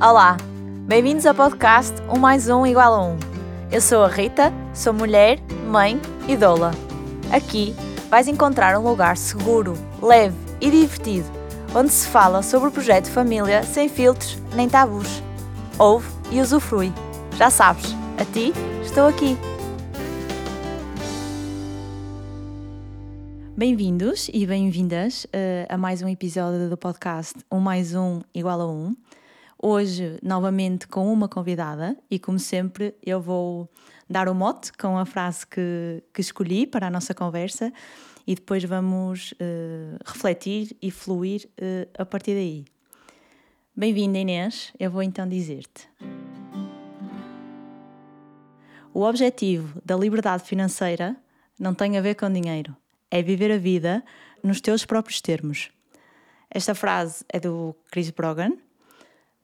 Olá, bem-vindos ao podcast Um Mais Um igual a Um. Eu sou a Rita, sou mulher, mãe e doula. Aqui vais encontrar um lugar seguro, leve e divertido, onde se fala sobre o projeto Família sem filtros nem tabus. Ouve e usufrui. Já sabes, a ti estou aqui. Bem-vindos e bem-vindas uh, a mais um episódio do podcast Um Mais Um igual a Um. Hoje, novamente, com uma convidada e, como sempre, eu vou dar o mote com a frase que, que escolhi para a nossa conversa e depois vamos uh, refletir e fluir uh, a partir daí. Bem-vinda, Inês. Eu vou então dizer-te. O objetivo da liberdade financeira não tem a ver com dinheiro, é viver a vida nos teus próprios termos. Esta frase é do Chris Brogan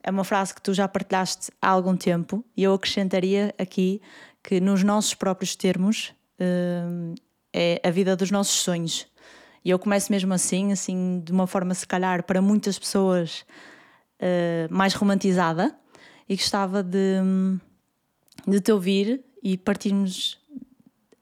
é uma frase que tu já partilhaste há algum tempo e eu acrescentaria aqui que nos nossos próprios termos uh, é a vida dos nossos sonhos. E eu começo mesmo assim, assim, de uma forma se calhar para muitas pessoas uh, mais romantizada e gostava de, de te ouvir e partirmos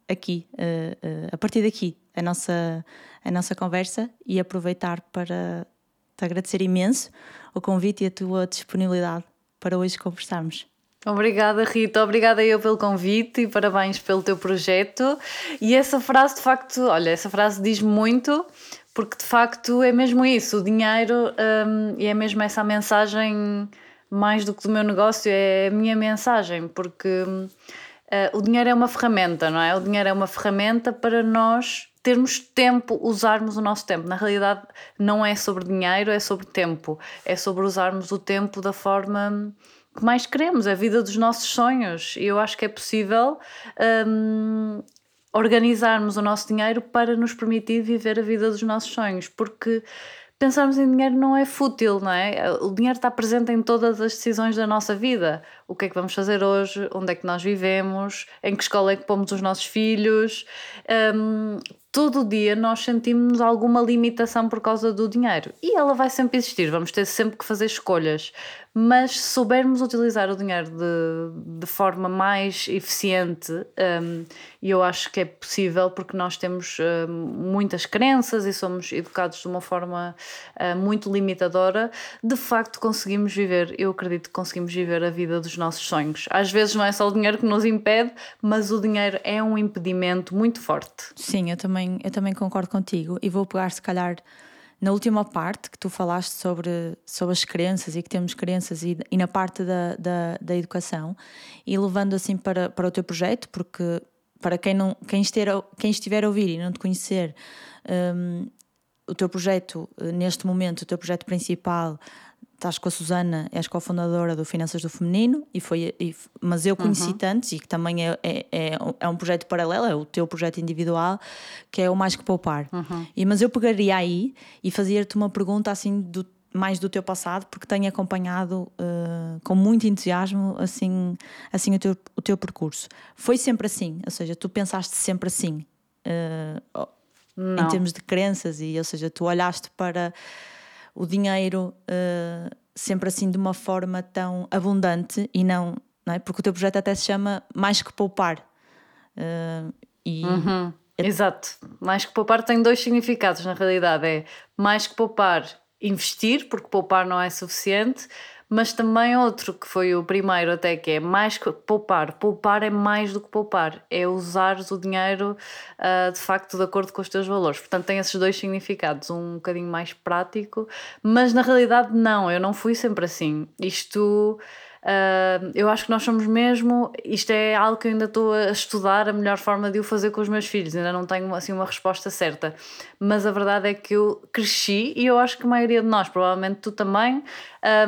aqui, uh, a partir daqui, a nossa, a nossa conversa e aproveitar para te agradecer imenso o convite e a tua disponibilidade para hoje conversarmos. Obrigada, Rita. Obrigada eu pelo convite e parabéns pelo teu projeto. E essa frase, de facto, olha, essa frase diz muito, porque de facto é mesmo isso: o dinheiro, um, e é mesmo essa mensagem, mais do que do meu negócio, é a minha mensagem, porque uh, o dinheiro é uma ferramenta, não é? O dinheiro é uma ferramenta para nós termos tempo, usarmos o nosso tempo. Na realidade, não é sobre dinheiro, é sobre tempo. É sobre usarmos o tempo da forma que mais queremos, a vida dos nossos sonhos. E eu acho que é possível um, organizarmos o nosso dinheiro para nos permitir viver a vida dos nossos sonhos, porque pensarmos em dinheiro não é fútil, não é? O dinheiro está presente em todas as decisões da nossa vida. O que é que vamos fazer hoje? Onde é que nós vivemos? Em que escola é que pomos os nossos filhos? Um, todo dia nós sentimos alguma limitação por causa do dinheiro. E ela vai sempre existir, vamos ter sempre que fazer escolhas mas se soubermos utilizar o dinheiro de, de forma mais eficiente, um, eu acho que é possível porque nós temos um, muitas crenças e somos educados de uma forma uh, muito limitadora, de facto conseguimos viver, eu acredito que conseguimos viver a vida dos nossos sonhos. Às vezes não é só o dinheiro que nos impede, mas o dinheiro é um impedimento muito forte. Sim, eu também, eu também concordo contigo e vou pegar se calhar na última parte que tu falaste sobre, sobre as crenças e que temos crenças e, e na parte da, da, da, educação e levando assim para, para o teu projeto, porque para quem, não, quem, estiver, quem estiver a ouvir e não te conhecer, um, o teu projeto, neste momento, o teu projeto principal estás com a Susana, és cofundadora do Finanças do Feminino, e foi, e, mas eu conheci uhum. tantos e que também é, é, é, é, um projeto paralelo, é o teu projeto individual, que é o Mais Que Poupar. Uhum. E, mas eu pegaria aí e fazia-te uma pergunta assim do, mais do teu passado, porque tenho acompanhado uh, com muito entusiasmo assim, assim o, teu, o teu percurso. Foi sempre assim? Ou seja, tu pensaste sempre assim? Uh, em termos de crenças, e ou seja, tu olhaste para o dinheiro uh, sempre assim de uma forma tão abundante e não, não é? Porque o teu projeto até se chama Mais que Poupar. Uh, e uhum. é... Exato. Mais que poupar tem dois significados na realidade. É mais que poupar, investir, porque poupar não é suficiente, mas também outro que foi o primeiro até que é mais que poupar. Poupar é mais do que poupar, é usar o dinheiro uh, de facto de acordo com os teus valores. Portanto, tem esses dois significados, um bocadinho mais prático, mas na realidade não, eu não fui sempre assim. Isto Uh, eu acho que nós somos mesmo. Isto é algo que eu ainda estou a estudar a melhor forma de o fazer com os meus filhos, ainda não tenho assim uma resposta certa. Mas a verdade é que eu cresci e eu acho que a maioria de nós, provavelmente tu também,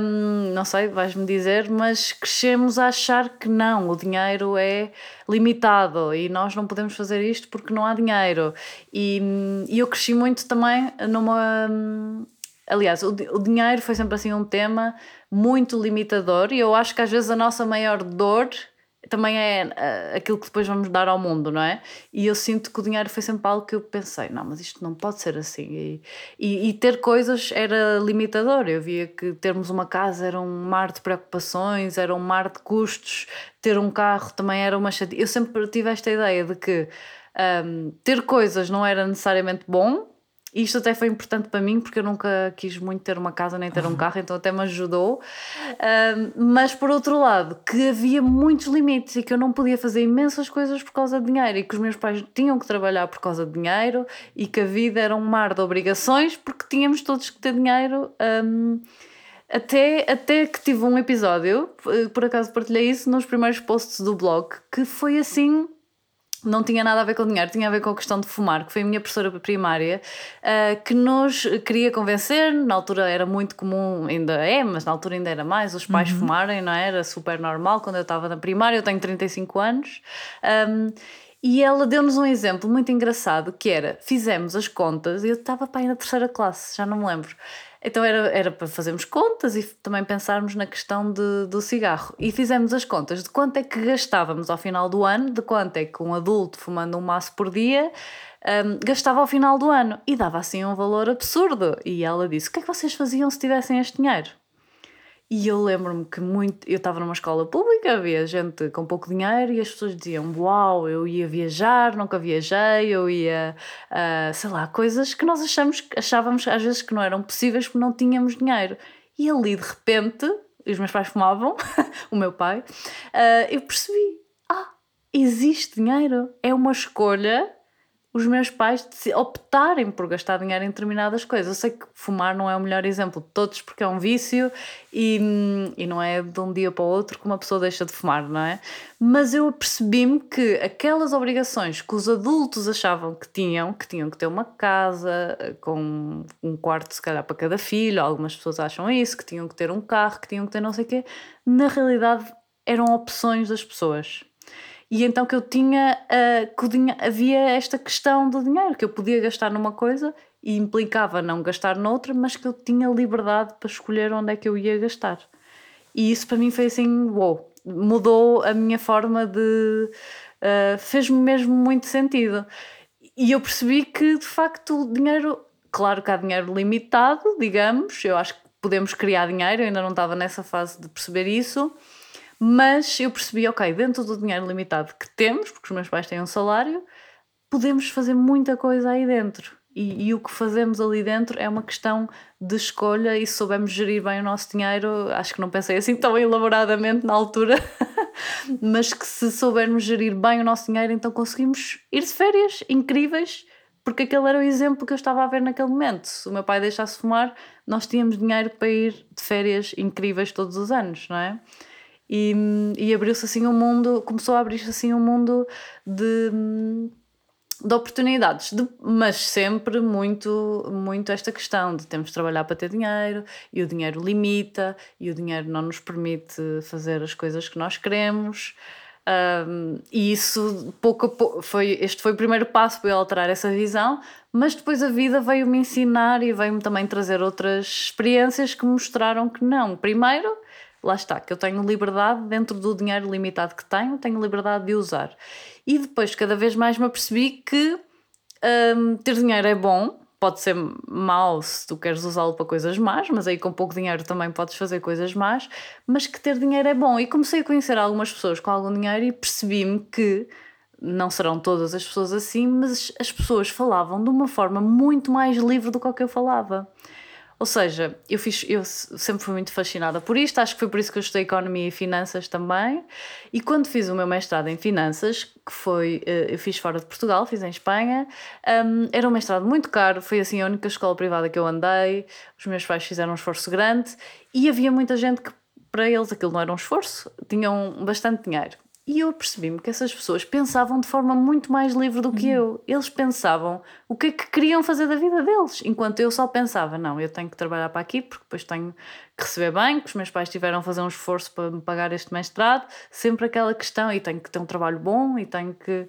um, não sei, vais-me dizer, mas crescemos a achar que não, o dinheiro é limitado e nós não podemos fazer isto porque não há dinheiro. E, e eu cresci muito também numa. Aliás, o, o dinheiro foi sempre assim um tema muito limitador e eu acho que às vezes a nossa maior dor também é uh, aquilo que depois vamos dar ao mundo, não é? E eu sinto que o dinheiro foi sempre algo que eu pensei, não, mas isto não pode ser assim. E, e, e, ter coisas era limitador. Eu via que termos uma casa era um mar de preocupações, era um mar de custos, ter um carro também era uma chatice. Eu sempre tive esta ideia de que um, ter coisas não era necessariamente bom, e isto até foi importante para mim porque eu nunca quis muito ter uma casa nem ter um carro, então até me ajudou. mas por outro lado, que havia muitos limites e que eu não podia fazer imensas coisas por causa de dinheiro e que os meus pais tinham que trabalhar por causa de dinheiro e que a vida era um mar de obrigações porque tínhamos todos que ter dinheiro. Um, até, até que tive um episódio, por acaso partilhei isso nos primeiros posts do blog, que foi assim não tinha nada a ver com dinheiro, tinha a ver com a questão de fumar, que foi a minha professora primária, uh, que nos queria convencer, na altura era muito comum, ainda é, mas na altura ainda era mais, os pais uhum. fumarem, não é? Era super normal quando eu estava na primária, eu tenho 35 anos. Um, e ela deu-nos um exemplo muito engraçado, que era, fizemos as contas, eu estava para ir na terceira classe, já não me lembro. Então era, era para fazermos contas e também pensarmos na questão de, do cigarro. E fizemos as contas de quanto é que gastávamos ao final do ano, de quanto é que um adulto fumando um maço por dia um, gastava ao final do ano. E dava assim um valor absurdo. E ela disse: O que é que vocês faziam se tivessem este dinheiro? E eu lembro-me que muito. Eu estava numa escola pública, havia gente com pouco dinheiro e as pessoas diziam: Uau, eu ia viajar, nunca viajei, eu ia. Uh, sei lá, coisas que nós achamos, achávamos às vezes que não eram possíveis porque não tínhamos dinheiro. E ali de repente, os meus pais fumavam, o meu pai, uh, eu percebi: Ah, existe dinheiro, é uma escolha os meus pais optarem por gastar dinheiro em determinadas coisas. Eu sei que fumar não é o melhor exemplo de todos porque é um vício e, e não é de um dia para o outro que uma pessoa deixa de fumar, não é? Mas eu percebi-me que aquelas obrigações que os adultos achavam que tinham, que tinham que ter uma casa com um quarto se calhar para cada filho, algumas pessoas acham isso, que tinham que ter um carro, que tinham que ter não sei o quê, na realidade eram opções das pessoas e então que eu tinha, uh, que havia esta questão do dinheiro, que eu podia gastar numa coisa e implicava não gastar noutra, mas que eu tinha liberdade para escolher onde é que eu ia gastar. E isso para mim foi assim, wow, mudou a minha forma de. Uh, fez-me mesmo muito sentido. E eu percebi que de facto o dinheiro, claro que há dinheiro limitado, digamos, eu acho que podemos criar dinheiro, eu ainda não estava nessa fase de perceber isso mas eu percebi, ok, dentro do dinheiro limitado que temos, porque os meus pais têm um salário, podemos fazer muita coisa aí dentro. E, e, o que fazemos ali dentro é uma questão de escolha e se soubermos gerir bem o nosso dinheiro, acho que não pensei assim tão elaboradamente na altura, mas que se soubermos gerir bem o nosso dinheiro, então conseguimos ir de férias incríveis, porque aquele era o exemplo que eu estava a ver naquele momento. Se o meu pai deixasse fumar, nós tínhamos dinheiro para ir de férias incríveis todos os anos, não é? E, e abriu-se assim um mundo, começou a abrir-se assim um mundo de, de oportunidades, de, mas sempre muito, muito esta questão de temos de trabalhar para ter dinheiro e o dinheiro limita e o dinheiro não nos permite fazer as coisas que nós queremos. Um, e isso pouco a pouco foi este foi o primeiro passo para eu alterar essa visão mas depois a vida veio me ensinar e veio-me também trazer outras experiências que mostraram que não primeiro lá está, que eu tenho liberdade dentro do dinheiro limitado que tenho, tenho liberdade de usar. E depois, cada vez mais me apercebi que um, ter dinheiro é bom, pode ser mau se tu queres usá-lo para coisas más, mas aí com pouco dinheiro também podes fazer coisas más, mas que ter dinheiro é bom. E comecei a conhecer algumas pessoas com algum dinheiro e percebi-me que não serão todas as pessoas assim, mas as pessoas falavam de uma forma muito mais livre do que o que eu falava. Ou seja, eu, fiz, eu sempre fui muito fascinada por isto, acho que foi por isso que eu estudei Economia e Finanças também. E quando fiz o meu mestrado em Finanças, que foi, eh, eu fiz fora de Portugal, fiz em Espanha, um, era um mestrado muito caro, foi assim a única escola privada que eu andei, os meus pais fizeram um esforço grande e havia muita gente que para eles aquilo não era um esforço, tinham bastante dinheiro. E eu percebi-me que essas pessoas pensavam de forma muito mais livre do que eu. Eles pensavam o que é que queriam fazer da vida deles, enquanto eu só pensava: não, eu tenho que trabalhar para aqui porque depois tenho que receber bem, que os meus pais tiveram a fazer um esforço para me pagar este mestrado, sempre aquela questão, e tenho que ter um trabalho bom, e tenho que.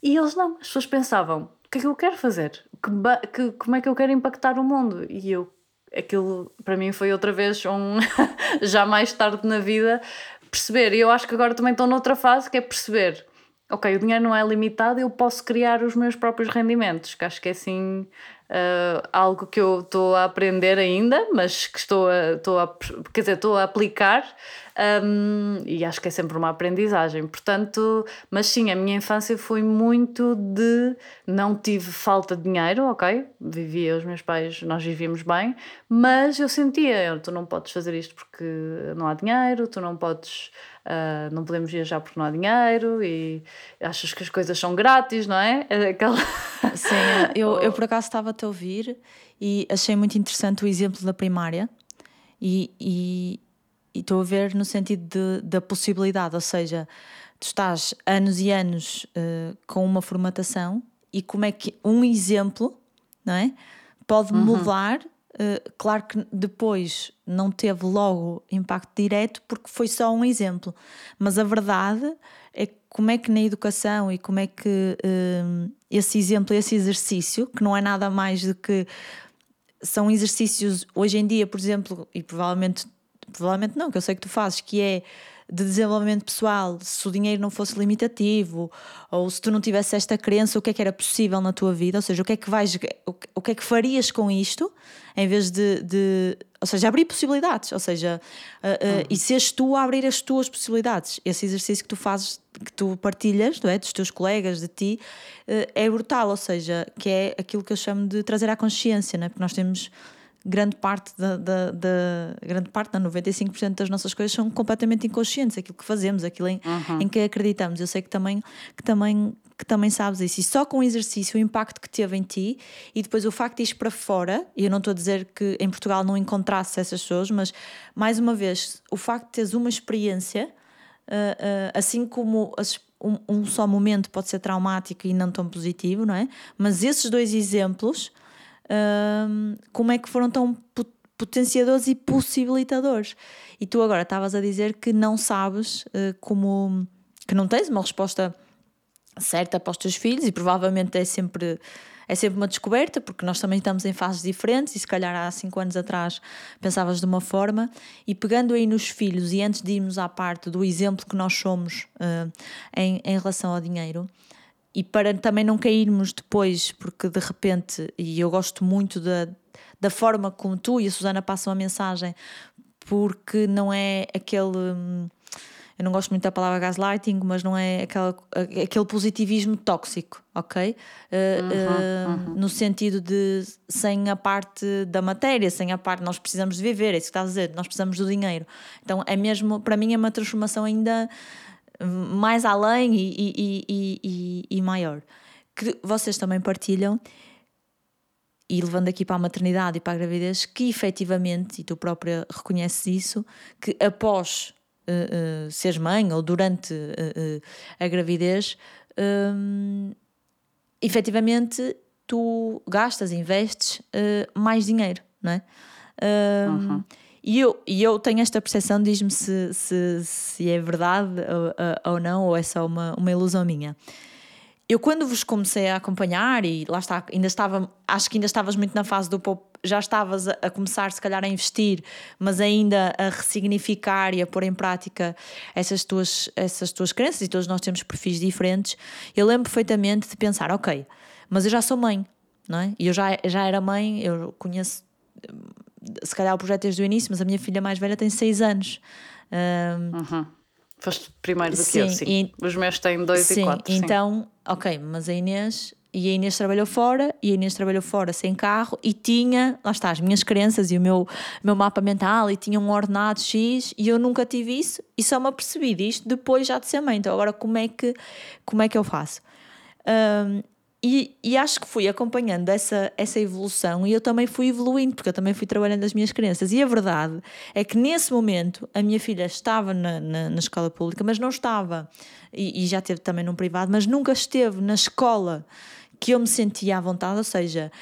E eles não, as pessoas pensavam: o que é que eu quero fazer? Que, que, como é que eu quero impactar o mundo? E eu aquilo para mim foi outra vez um já mais tarde na vida perceber. E eu acho que agora também estou noutra fase que é perceber. Ok, o dinheiro não é limitado, eu posso criar os meus próprios rendimentos, que acho que é assim Uh, algo que eu estou a aprender ainda, mas que estou a, estou a, quer dizer, estou a aplicar um, e acho que é sempre uma aprendizagem. Portanto, mas sim, a minha infância foi muito de não tive falta de dinheiro, ok? Vivia, os meus pais, nós vivíamos bem, mas eu sentia, tu não podes fazer isto porque não há dinheiro, tu não podes Uh, não podemos viajar porque não há dinheiro e achas que as coisas são grátis, não é? aquela... Sim, eu, eu por acaso estava-te a ouvir e achei muito interessante o exemplo da primária e, e, e estou a ver no sentido de, da possibilidade, ou seja, tu estás anos e anos uh, com uma formatação e como é que um exemplo, não é? Pode uhum. mudar Uh, claro que depois não teve logo impacto direto porque foi só um exemplo, mas a verdade é como é que na educação e como é que uh, esse exemplo, esse exercício, que não é nada mais do que são exercícios hoje em dia, por exemplo, e provavelmente, provavelmente não, que eu sei que tu fazes, que é de desenvolvimento pessoal, se o dinheiro não fosse limitativo, ou se tu não tivesse esta crença, o que é que era possível na tua vida, ou seja, o que é que vais, o que é que farias com isto, em vez de, de ou seja, abrir possibilidades, ou seja, uh, uh, uhum. e seres tu a abrir as tuas possibilidades. Esse exercício que tu fazes, que tu partilhas, não é? dos teus colegas, de ti, uh, é brutal, ou seja, que é aquilo que eu chamo de trazer à consciência, não é? porque nós temos grande parte da, da, da grande parte, não, 95% das nossas coisas são completamente inconscientes, aquilo que fazemos, aquilo em, uhum. em que acreditamos. Eu sei que também, que também que também sabes isso. E só com o exercício, o impacto que teve em ti e depois o facto de ir para fora, e eu não estou a dizer que em Portugal não encontrasse essas pessoas, mas mais uma vez, o facto de teres uma experiência, uh, uh, assim como as, um, um, só momento pode ser traumático e não tão positivo, não é? Mas esses dois exemplos como é que foram tão potenciadores e possibilitadores. E tu agora estavas a dizer que não sabes uh, como. que não tens uma resposta certa para os teus filhos e provavelmente é sempre. É sempre uma descoberta, porque nós também estamos em fases diferentes e se calhar há cinco anos atrás pensavas de uma forma. E pegando aí nos filhos, e antes de irmos à parte do exemplo que nós somos uh, em, em relação ao dinheiro, e para também não cairmos depois, porque de repente, e eu gosto muito da, da forma como tu e a Susana passam a mensagem, porque não é aquele. Eu não gosto muito da palavra gaslighting, mas não é aquela, aquele positivismo tóxico, ok? Uh, uh, uhum. No sentido de sem a parte da matéria, sem a parte. Nós precisamos de viver, é isso que estás a dizer, nós precisamos do dinheiro. Então é mesmo, para mim, é uma transformação ainda mais além e, e, e, e, maior. Que vocês também partilham, e levando aqui para a maternidade e para a gravidez, que efetivamente, e tu própria reconheces isso, que após uh, uh, seres mãe ou durante uh, a gravidez, um, efetivamente tu gastas, investes mais dinheiro, não é? Um, uhum. E eu, e eu tenho esta percepção, diz-me se, se, se é verdade ou, ou não, ou é só uma, uma ilusão minha. Eu, quando vos comecei a acompanhar, e lá está, ainda estava, acho que ainda estavas muito na fase do pop, já estavas a, a, começar, se calhar, a investir, mas ainda a ressignificar e a pôr em prática essas tuas, essas tuas crenças, e todos nós temos perfis diferentes. Eu lembro perfeitamente de pensar, ok, mas eu já sou mãe, não é? E eu já, já era mãe, eu conheço se calhar o projeto desde o início, mas a minha filha mais velha tem 6 anos. Um, uhum. Foste primeiro do sim, que eu, sim. E, Os meus têm 2 e 4. Então, ok, mas a Inês. E a Inês trabalhou fora, e a Inês trabalhou fora sem carro, e tinha, lá está, as minhas crenças e o meu, meu mapa mental, e tinha um ordenado X, e eu nunca tive isso, e só me apercebi disto depois já de ser mãe. Então, agora como é que, como é que eu faço? Um, e, e, acho que fui acompanhando essa, essa evolução e eu também fui evoluindo, porque eu também fui trabalhando as minhas crenças. E a verdade é que nesse momento a minha filha estava na, na, na escola pública, mas não estava, e, e já teve também num privado, mas nunca esteve na escola que eu me sentia à vontade. Ou seja,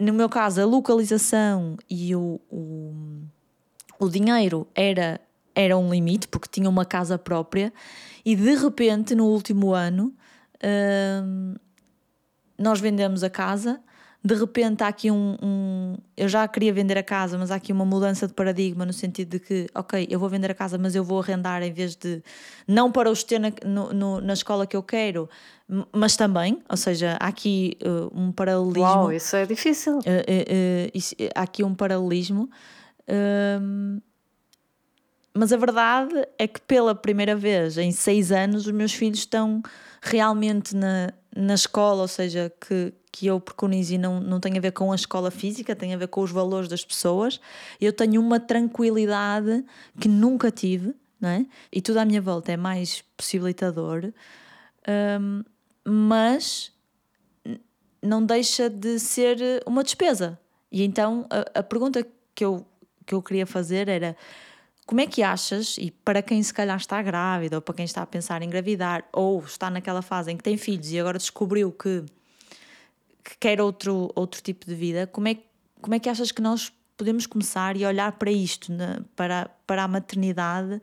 no meu caso, a localização e o, o, o dinheiro era, era um limite, porque tinha uma casa própria, e de repente, no último ano. Hum, nós vendemos a casa, de repente há aqui um, um, Eu já queria vender a casa, mas há aqui uma mudança de paradigma no sentido de que, ok, eu vou vender a casa, mas eu vou arrendar em vez de. Não para os ter na, no, no, na escola que eu quero, mas também, ou seja, há aqui uh, um paralelismo. Uau, isso é difícil. Uh, uh, isso, há aqui um paralelismo. Hum, mas a verdade é que pela primeira vez em seis anos os meus filhos estão realmente na, na escola, ou seja, que, que eu preconizo e não, não tem a ver com a escola física, tem a ver com os valores das pessoas. Eu tenho uma tranquilidade que nunca tive, não é? E tudo à minha volta é mais possibilitador, um, mas não deixa de ser uma despesa. E então a, a pergunta que eu, que eu queria fazer era como é que achas, e para quem se calhar está grávida, ou para quem está a pensar em engravidar, ou está naquela fase em que tem filhos e agora descobriu que, que quer outro, outro tipo de vida, como é, como é que achas que nós podemos começar e olhar para isto, né, para, para a maternidade,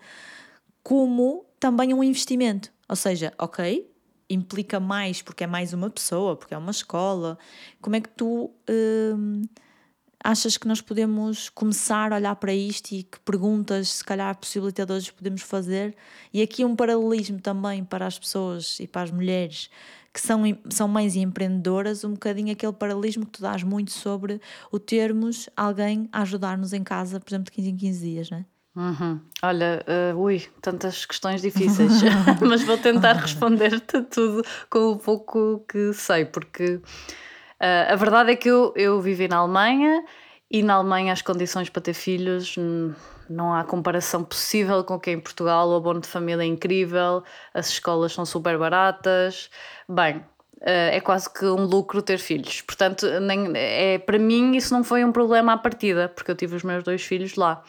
como também um investimento? Ou seja, ok, implica mais porque é mais uma pessoa, porque é uma escola. Como é que tu. Hum, achas que nós podemos começar a olhar para isto e que perguntas, se calhar, possibilitadoras podemos fazer? E aqui um paralelismo também para as pessoas e para as mulheres que são, são mães e empreendedoras, um bocadinho aquele paralelismo que tu dás muito sobre o termos alguém a ajudar-nos em casa, por exemplo, de 15 em 15 dias, não é? Uhum. Olha, uh, ui, tantas questões difíceis, mas vou tentar responder-te tudo com o pouco que sei, porque Uh, a verdade é que eu, eu vivi na Alemanha e na Alemanha as condições para ter filhos não há comparação possível com que em Portugal o abono de família é incrível, as escolas são super baratas. Bem, uh, é quase que um lucro ter filhos. Portanto, nem, é, para mim isso não foi um problema à partida, porque eu tive os meus dois filhos lá.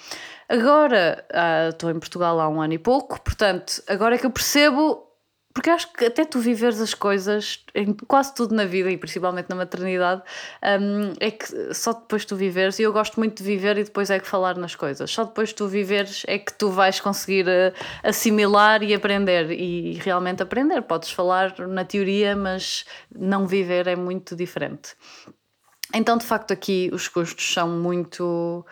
Agora uh, estou em Portugal há um ano e pouco, portanto, agora é que eu percebo porque acho que até tu viveres as coisas em quase tudo na vida e principalmente na maternidade, um, é que só depois tu viveres, e eu gosto muito de viver e depois é que falar nas coisas, só depois tu viveres é que tu vais conseguir uh, assimilar e aprender e realmente aprender. Podes falar na teoria, mas não viver é muito diferente. Então, de facto, aqui os custos são muito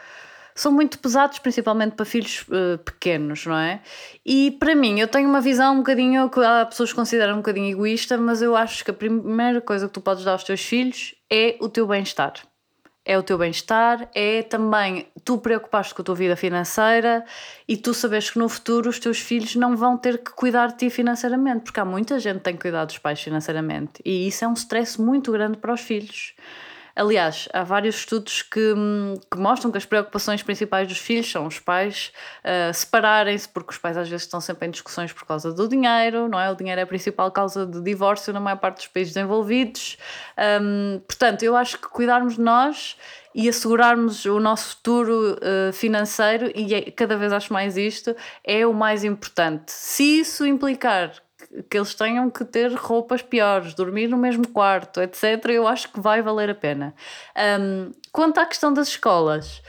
são muito pesados, principalmente para filhos uh, pequenos, não é? E para mim, eu tenho uma visão um bocadinho que há pessoas que consideram um bocadinho egoísta, mas eu acho que a primeira coisa que tu podes dar aos teus filhos é o teu bem-estar. É o teu bem-estar, é também tu preocupaste com a tua vida financeira e tu sabes que no futuro os teus filhos não vão ter que cuidar de ti financeiramente, porque há muita gente que tem que cuidar dos pais financeiramente e isso é um stress muito grande para os filhos. Aliás, há vários estudos que, que, mostram que as preocupações principais dos filhos são os pais uh, separarem-se, porque os pais às vezes estão sempre em discussões por causa do dinheiro, não é? O dinheiro é a principal causa de divórcio na maior parte dos países desenvolvidos. Um, portanto, eu acho que cuidarmos de nós e assegurarmos o nosso futuro uh, financeiro, e é, cada vez acho mais isto, é o mais importante. Se isso implicar que eles tenham que ter roupas piores, dormir no mesmo quarto, etc., eu acho que vai valer a pena. Um, quanto à questão das escolas,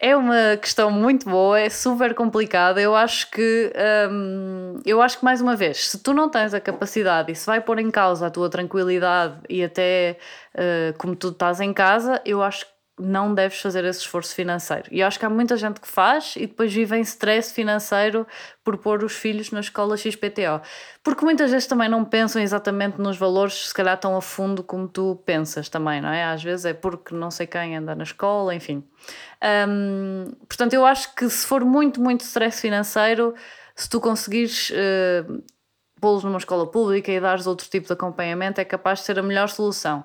é uma questão muito boa, é super complicada. Eu acho que, eu acho que mais uma vez, se tu não tens a capacidade e se vai pôr em causa a tua tranquilidade e até uh, como tu estás em casa, eu acho não deves fazer esse esforço financeiro. E acho que há muita gente que faz e depois vive em stress financeiro por pôr os filhos na escola XPTO. Porque muitas vezes também não pensam exatamente nos valores, se calhar tão a fundo como tu pensas também, não é? Às vezes é porque não sei quem anda na escola, enfim. Portanto, eu acho que se for muito, muito stress financeiro, se tu conseguires. Uh, pô-los numa escola pública e dares outro tipo de acompanhamento, é capaz de ser a melhor solução.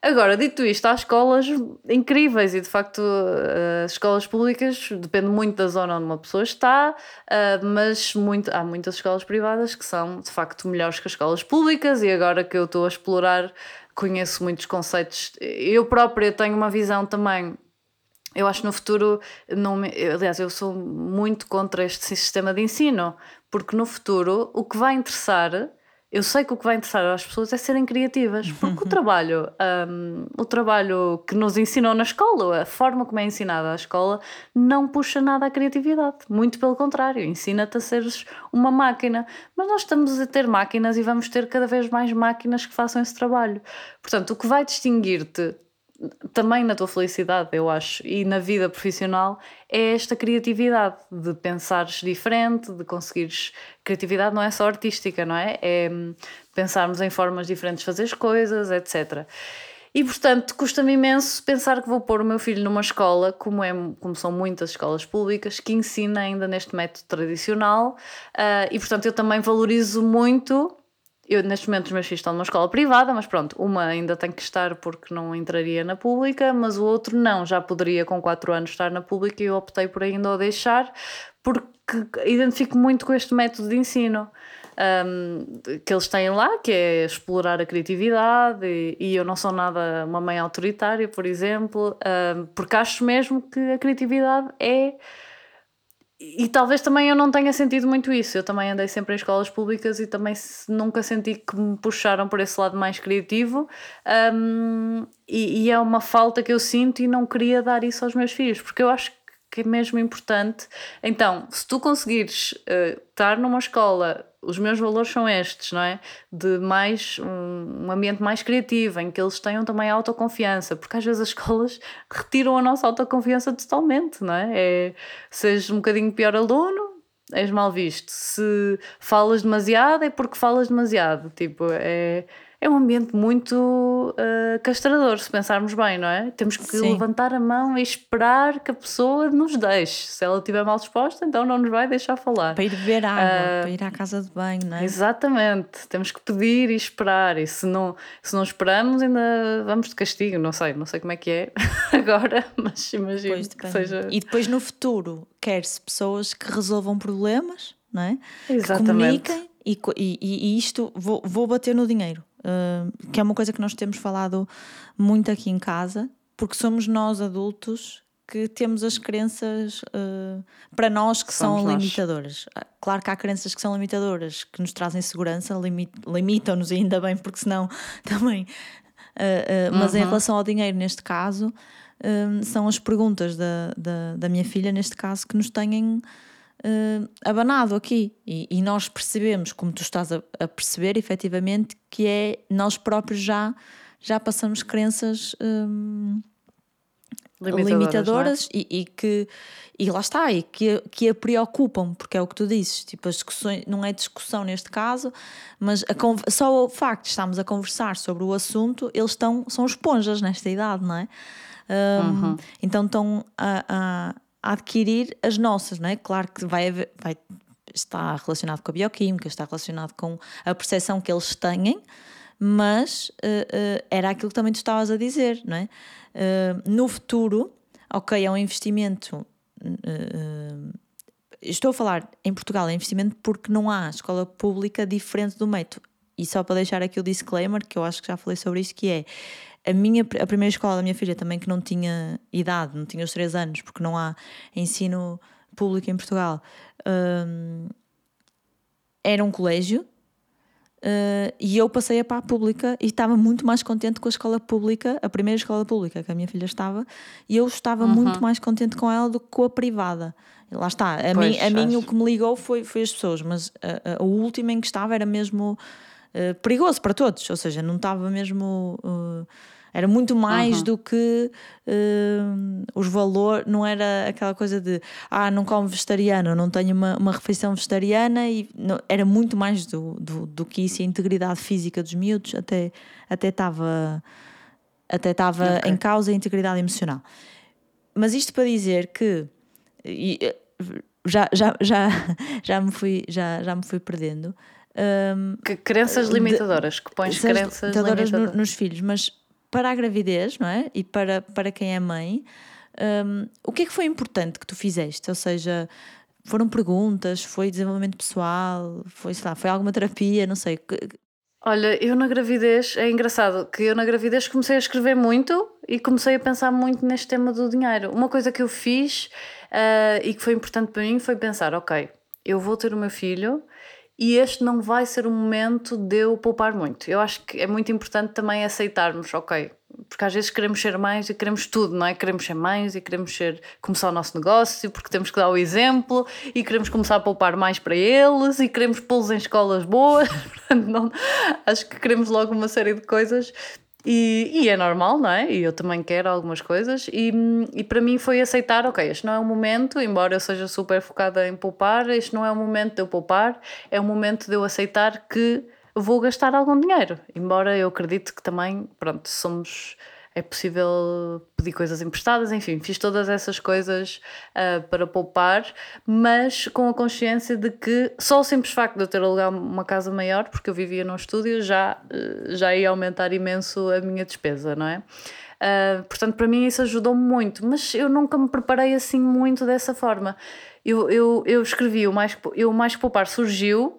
Agora, dito isto, há escolas incríveis e de facto eh, as escolas públicas depende muito da zona onde uma pessoa está, eh, mas muito, há muitas escolas privadas que são de facto melhores que as escolas públicas e agora que eu estou a explorar conheço muitos conceitos. Eu própria tenho uma visão também eu acho que no futuro, não aliás, eu sou muito contra este sistema de ensino, porque no futuro o que vai interessar eu sei que o que vai interessar às pessoas é serem criativas, porque o trabalho, um, o trabalho que nos ensinou na escola, a forma como é ensinada a escola, não puxa nada à criatividade. Muito pelo contrário, ensina-te a seres uma máquina. Mas nós estamos a ter máquinas e vamos ter cada vez mais máquinas que façam esse trabalho. Portanto, o que vai distinguir-te também na tua felicidade, eu acho, e na vida profissional, é esta criatividade de pensares diferente, de conseguires. Criatividade não é só artística, não é? É hum, pensarmos em formas diferentes de fazer as coisas, etc. E portanto, custa-me imenso pensar que vou pôr o meu filho numa escola, como, é, como são muitas escolas públicas, que ensina ainda neste método tradicional, uh, e portanto eu também valorizo muito eu, neste momento, os meus filhos estão numa escola privada, mas pronto, uma ainda tem que estar porque não entraria na pública, mas o outro não, já poderia com 4 anos estar na pública e eu optei por ainda o deixar porque identifico muito com este método de ensino. Um, que eles têm lá, que é explorar a criatividade, e, e, eu não sou nada uma mãe autoritária, por exemplo, um, porque acho mesmo que a criatividade é e talvez também eu não tenha sentido muito isso. Eu também andei sempre em escolas públicas e também nunca senti que me puxaram por esse lado mais criativo. Um, e, e, é uma falta que eu sinto e não queria dar isso aos meus filhos, porque eu acho que é mesmo importante. Então, se tu conseguires uh, estar numa escola os meus valores são estes, não é? De mais um, um, ambiente mais criativo, em que eles tenham também autoconfiança, porque às vezes as escolas retiram a nossa autoconfiança totalmente, não é? é seja um bocadinho pior aluno, és mal visto. Se falas demasiado, é porque falas demasiado. Tipo, é é um ambiente muito uh, castrador, se pensarmos bem, não é? Temos que Sim. levantar a mão e esperar que a pessoa nos deixe. Se ela estiver mal disposta, então não nos vai deixar falar. Para ir beber água, uh, para ir à casa de banho, não é? Exatamente. Temos que pedir e esperar. E se não, se não esperamos, ainda vamos de castigo. Não sei, não sei como é que é agora, mas imagino que seja. E depois no futuro, quer-se pessoas que resolvam problemas, não é? Exatamente. Que comuniquem e, e, e isto, vou, vou bater no dinheiro uh, que é uma coisa que nós temos falado muito aqui em casa, porque somos nós adultos que temos as crenças uh, para nós que somos são limitadoras. Ah, claro que há crenças que são limitadoras, que nos trazem segurança, limit, limitam-nos ainda bem, porque senão também. Uh, uh, mas uhum. em relação ao dinheiro, neste caso, são as perguntas da, da, da, minha filha, neste caso, que nos têm uh, abanado aqui. E, e, nós percebemos, como tu estás a, a, perceber, efetivamente, que é nós próprios já, já passamos crenças. Um, limitadoras, limitadoras é? e, e, que e lá está e que, que a preocupam porque é o que tu dizes tipo as discussões não é discussão neste caso mas a, só o facto de estarmos a conversar sobre o assunto eles estão são esponjas nesta idade não é um, uhum. então estão a, a, adquirir as nossas, não é? Claro que vai, haver, vai está relacionado com a bioquímica, está relacionado com a percepção que eles têm, mas uh, uh, era aquilo que também tu estavas a dizer, não é? Uh, no futuro, ok, é um investimento. estou a falar em Portugal, é investimento porque não há escola pública diferente do método. E só para deixar aqui o disclaimer, que eu acho que já falei sobre isto, que é a, minha, a primeira escola da minha filha também, que não tinha idade, não tinha os 3 anos, porque não há ensino público em Portugal, um, era um colégio. Uh, e eu passei a para a pública e estava muito mais contente com a escola pública, a primeira escola pública que a minha filha estava, e eu estava uhum. muito mais contente com ela do que com a privada. E lá está, a, pois, mim, a mim o que me ligou foi, foi as pessoas, mas a, a, o último em que estava era mesmo uh, perigoso para todos, ou seja, não estava mesmo. Uh, era muito mais uhum. do que uh, os valores, não era aquela coisa de ah, não como vegetariano, não tenho uma, uma refeição vegetariana, e não, era muito mais do, do, do que isso, a integridade física dos miúdos até até estava até estava okay. em causa a integridade emocional. Mas isto para dizer que e, já, já, já, já, me fui, já, já me fui perdendo. Um, que crenças limitadoras, de, que pões crenças limitadoras, limitadoras. No, nos filhos, mas para a gravidez, não é? E para, para quem é mãe, um, o que é que foi importante que tu fizeste? Ou seja, foram perguntas, foi desenvolvimento pessoal, foi, sei lá, foi alguma terapia, não sei. Olha, eu na gravidez, é engraçado que eu na gravidez comecei a escrever muito e comecei a pensar muito neste tema do dinheiro. Uma coisa que eu fiz uh, e que foi importante para mim foi pensar: ok, eu vou ter o meu filho e este não vai ser o momento de eu poupar muito. Eu acho que é muito importante também aceitarmos, ok, porque às vezes queremos ser mães e queremos tudo, não é? Queremos ser mães e queremos ser, começar o nosso negócio porque temos que dar o exemplo e queremos começar a poupar mais para eles e queremos pô-los em escolas boas. Não, acho que queremos logo uma série de coisas E, e, é normal, não é? E eu também quero algumas coisas. E, e para mim foi aceitar: ok, este não é o momento, embora eu seja super focada em poupar, este não é o momento de eu poupar, é o momento de eu aceitar que vou gastar algum dinheiro. Embora eu acredite que também, pronto, somos é possível pedir coisas emprestadas, enfim, fiz todas essas coisas uh, para poupar, mas com a consciência de que só o simples facto de eu ter alugado uma casa maior, porque eu vivia num estúdio, já, uh, já ia aumentar imenso a minha despesa, não é? Uh, portanto, para mim isso ajudou-me muito, mas eu nunca me preparei assim muito dessa forma. Eu, eu, eu escrevi, o mais, eu, mais Poupar surgiu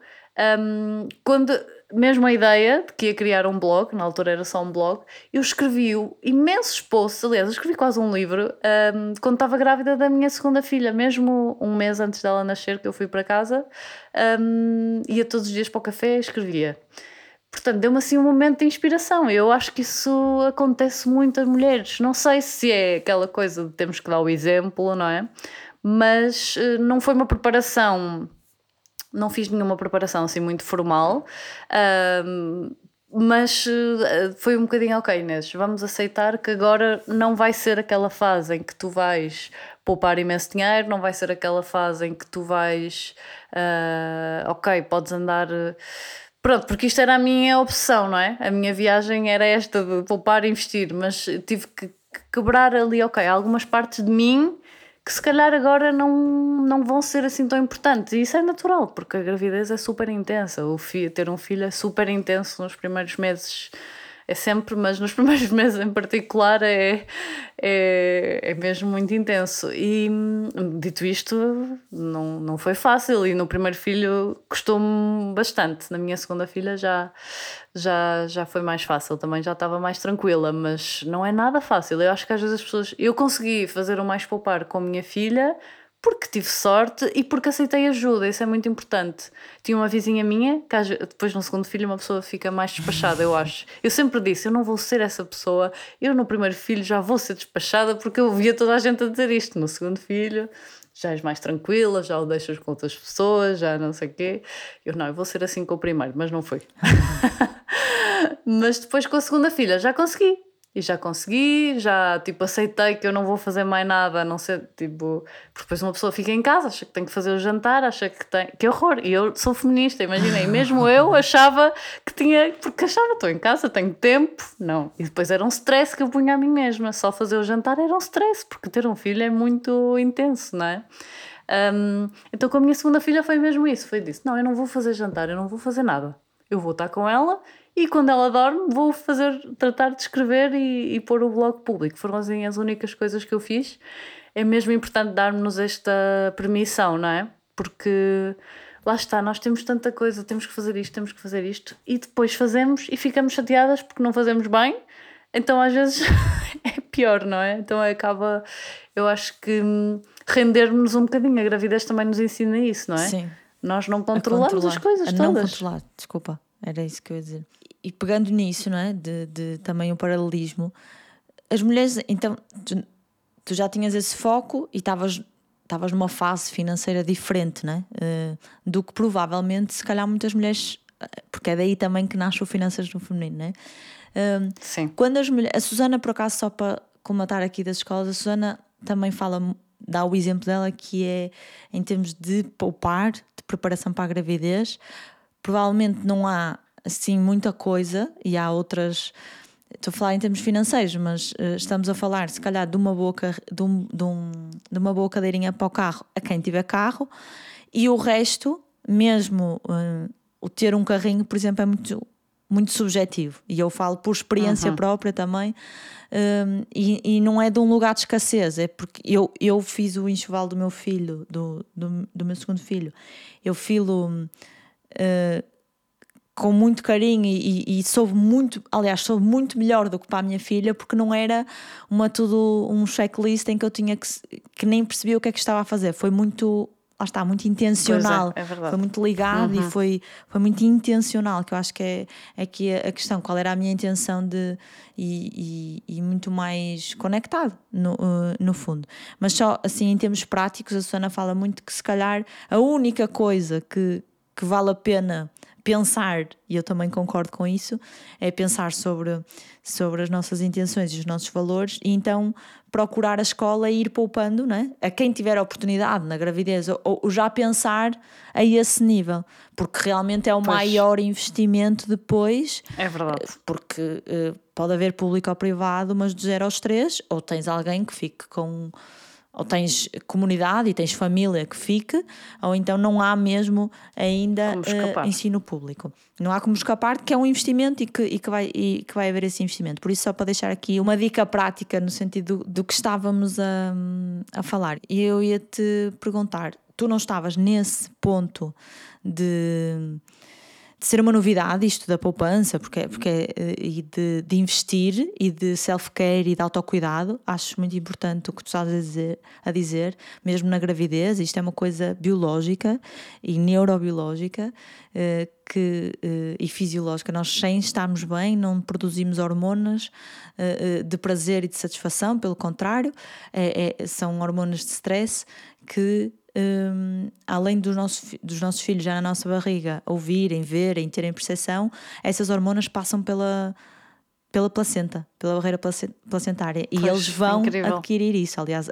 um, quando mesmo a ideia de que ia criar um blog, na altura era só um blog, eu escrevi imensos posts, aliás, eu escrevi quase um livro um, quando estava grávida da minha segunda filha, mesmo um mês antes dela nascer, que eu fui para casa, um, ia todos os dias para o café e escrevia. Portanto, deu-me assim um momento de inspiração. Eu acho que isso acontece muito às mulheres. Não sei se é aquela coisa de temos que dar o exemplo, não é? Mas eh, não foi uma preparação não fiz nenhuma preparação assim muito formal, uh, mas uh, foi um bocadinho ok, Inês. Vamos aceitar que agora não vai ser aquela fase em que tu vais poupar imenso dinheiro, não vai ser aquela fase em que tu vais, uh, ok, podes andar. Pronto, porque isto era a minha opção, não é? A minha viagem era esta de poupar e investir, mas tive que quebrar ali, ok, algumas partes de mim que se calhar agora não, não vão ser assim tão importantes. E isso é natural, porque a gravidez é super intensa. O ter um filho é super intenso nos primeiros meses é sempre, mas nos primeiros meses em particular é, é, é mesmo muito intenso. E dito isto, não, não foi fácil. E no primeiro filho custou-me bastante. Na minha segunda filha já, já, já foi mais fácil, também já estava mais tranquila, mas não é nada fácil. Eu acho que às vezes as pessoas. Eu consegui fazer o mais poupar com a minha filha porque tive sorte e porque aceitei ajuda, isso é muito importante. Tinha uma vizinha minha, que depois no segundo filho uma pessoa fica mais despachada, eu acho. Eu sempre disse, eu não vou ser essa pessoa, eu no primeiro filho já vou ser despachada porque eu via toda a gente a dizer isto. No segundo filho já és mais tranquila, já o deixas com outras pessoas, já não sei o quê. Eu não, eu vou ser assim com o primeiro, mas não foi. mas depois com a segunda filha já consegui e já consegui, já tipo aceitei que eu não vou fazer mais nada, a não ser tipo, porque depois uma pessoa fica em casa, acha que tem que fazer o jantar, acha que tem, que horror, e eu sou feminista, imaginei, mesmo eu achava que tinha, porque achava, estou em casa, tenho tempo, não, e depois era um stress que eu punha a mim mesma, só fazer o jantar era um stress, porque ter um filho é muito intenso, não é? Um, então com a minha segunda filha foi mesmo isso, foi disso, não, eu não vou fazer jantar, eu não vou fazer nada, eu vou estar com ela e quando ela dorme, vou fazer, tratar de escrever e, e pôr o blog público. Foram assim as únicas coisas que eu fiz. É mesmo importante darmos esta permissão, não é? Porque lá está, nós temos tanta coisa, temos que fazer isto, temos que fazer isto, e depois fazemos e ficamos chateadas porque não fazemos bem. Então às vezes é pior, não é? Então acaba, eu acho que rendermos um bocadinho. A gravidez também nos ensina isso, não é? Sim. Nós não controlamos as coisas a todas. Não controlar, desculpa, era isso que eu ia dizer e pegando nisso, não é? De, de também o paralelismo, as mulheres, então, tu, tu já tinhas esse foco e estavas estavas numa fase financeira diferente, não é? Uh, do que provavelmente, se calhar, muitas mulheres, porque é daí também que nasce o Finanças no Feminino, não é? Uh, Sim. Quando as mulheres, a Susana, por acaso, só para comatar aqui das escolas, a Susana também fala, dá o exemplo dela que é em termos de poupar, de preparação para a gravidez, provavelmente não há assim muita coisa e há outras. Estou a falar em termos financeiros, mas uh, estamos a falar, se calhar, de uma, boa, de, um, de, um, de uma boa cadeirinha para o carro a quem tiver carro, e o resto, mesmo uh, o ter um carrinho, por exemplo, é muito, muito subjetivo. E eu falo por experiência uhum. própria também, um, e, e, não é de um lugar de escassez, é porque eu, eu fiz o enxoval do meu filho, do, do, do meu segundo filho, eu filo. Uh, com muito carinho e, e, e, soube muito, aliás, soube muito melhor do que para a minha filha, porque não era uma tudo um checklist em que eu tinha que, que nem percebia o que é que estava a fazer. Foi muito, lá está, muito intencional. É, é foi muito ligado uhum. e foi, foi muito intencional, que eu acho que é, é aqui a, a questão, qual era a minha intenção de e, e, e muito mais conectado no, uh, no fundo. Mas só assim em termos práticos, a Susana fala muito que se calhar a única coisa que, que vale a pena pensar, e eu também concordo com isso, é pensar sobre, sobre as nossas intenções e os nossos valores e então procurar a escola e ir poupando né? a quem tiver a oportunidade na gravidez ou, ou já pensar a esse nível, porque realmente é o pois. maior investimento depois. É verdade. Porque uh, pode haver público ou privado, mas de 0 aos 3, ou tens alguém que fique com ou tens comunidade e tens família que fique, ou então não há mesmo ainda uh, ensino público. Não há como escapar, que é um investimento e que, e, que vai, e que vai haver esse investimento. Por isso, só para deixar aqui uma dica prática no sentido do, do que estávamos a, a falar. E eu ia te perguntar: tu não estavas nesse ponto de de ser uma novidade isto da poupança porque, porque, eh, e de, de investir e de self-care e de autocuidado. Acho muito importante o que tu estás a dizer, a dizer, mesmo na gravidez. Isto é uma coisa biológica e neurobiológica eh, que, eh, e fisiológica. Nós, sem estarmos bem, não produzimos hormonas de prazer e de satisfação, pelo contrário, é, é, são hormonas de stress que um, além dos nossos, dos nossos filhos já na nossa barriga ouvirem, verem, terem percepção, essas hormonas passam pela, pela placenta, pela barreira placentária. Pois, e eles vão incrível. adquirir isso. Aliás,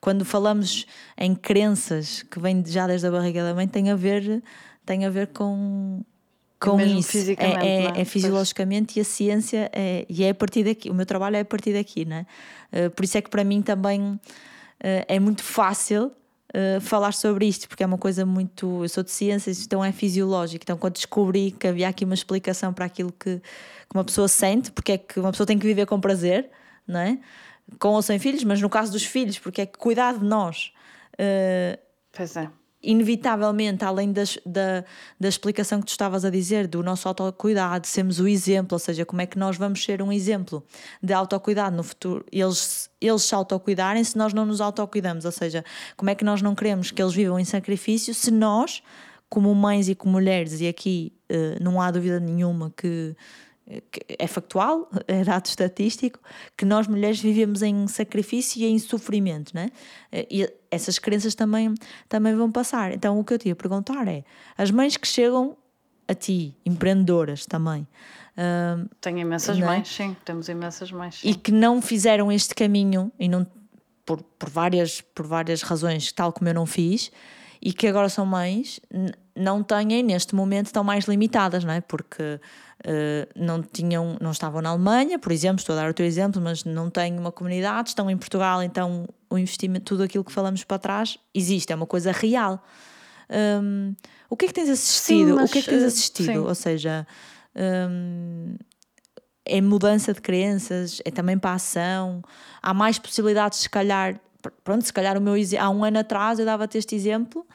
quando falamos em crenças que vêm já desde a barriga da mãe, tem a ver, tem a ver com. Com é isso, é, é, é, é fisiologicamente e a ciência é, e é a partir daqui. O meu trabalho é a partir daqui, né? por isso é que para mim também é muito fácil eh, falar sobre isto, porque é uma coisa muito. Eu sou de ciências, então é fisiológico. Então, quando descobri que havia aqui uma explicação para aquilo que, que uma pessoa sente, porque é que uma pessoa tem que viver com prazer, não é? Com ou sem filhos, mas no caso dos filhos, porque é que cuidar de nós. Uh, pois é inevitavelmente, além das, da, da explicação que tu estavas a dizer, do nosso autocuidado, sermos o exemplo, ou seja, como é que nós vamos ser um exemplo de autocuidado no futuro, eles, eles se autocuidarem se nós não nos autocuidamos, ou seja, como é que nós não queremos que eles vivam em sacrifício se nós, como mães e como mulheres, e aqui uh, não há dúvida nenhuma que é factual, é dado estatístico, que nós mulheres vivemos em sacrifício e em sofrimento, né? E essas crenças também, também vão passar. Então o que eu te ia perguntar é: as mães que chegam a ti, empreendedoras também. Uh, Tenho imensas é? mães, sim, temos imensas mães. Sim. E que não fizeram este caminho e não, por, por, várias, por várias razões, tal como eu não fiz, e que agora são mães, não têm neste momento estão mais limitadas, não é? Porque uh, não tinham, não estavam na Alemanha, por exemplo, estou a dar outro exemplo, mas não têm uma comunidade, estão em Portugal, então o investimento, tudo aquilo que falamos para trás existe, é uma coisa real. Um, o que é que tens assistido? Sim, mas, o que é que tens eh, assistido? Ou seja, um, é mudança de crenças, é também para a ação, há mais possibilidades, se calhar, pronto, se calhar o meu há um ano atrás eu dava-te este exemplo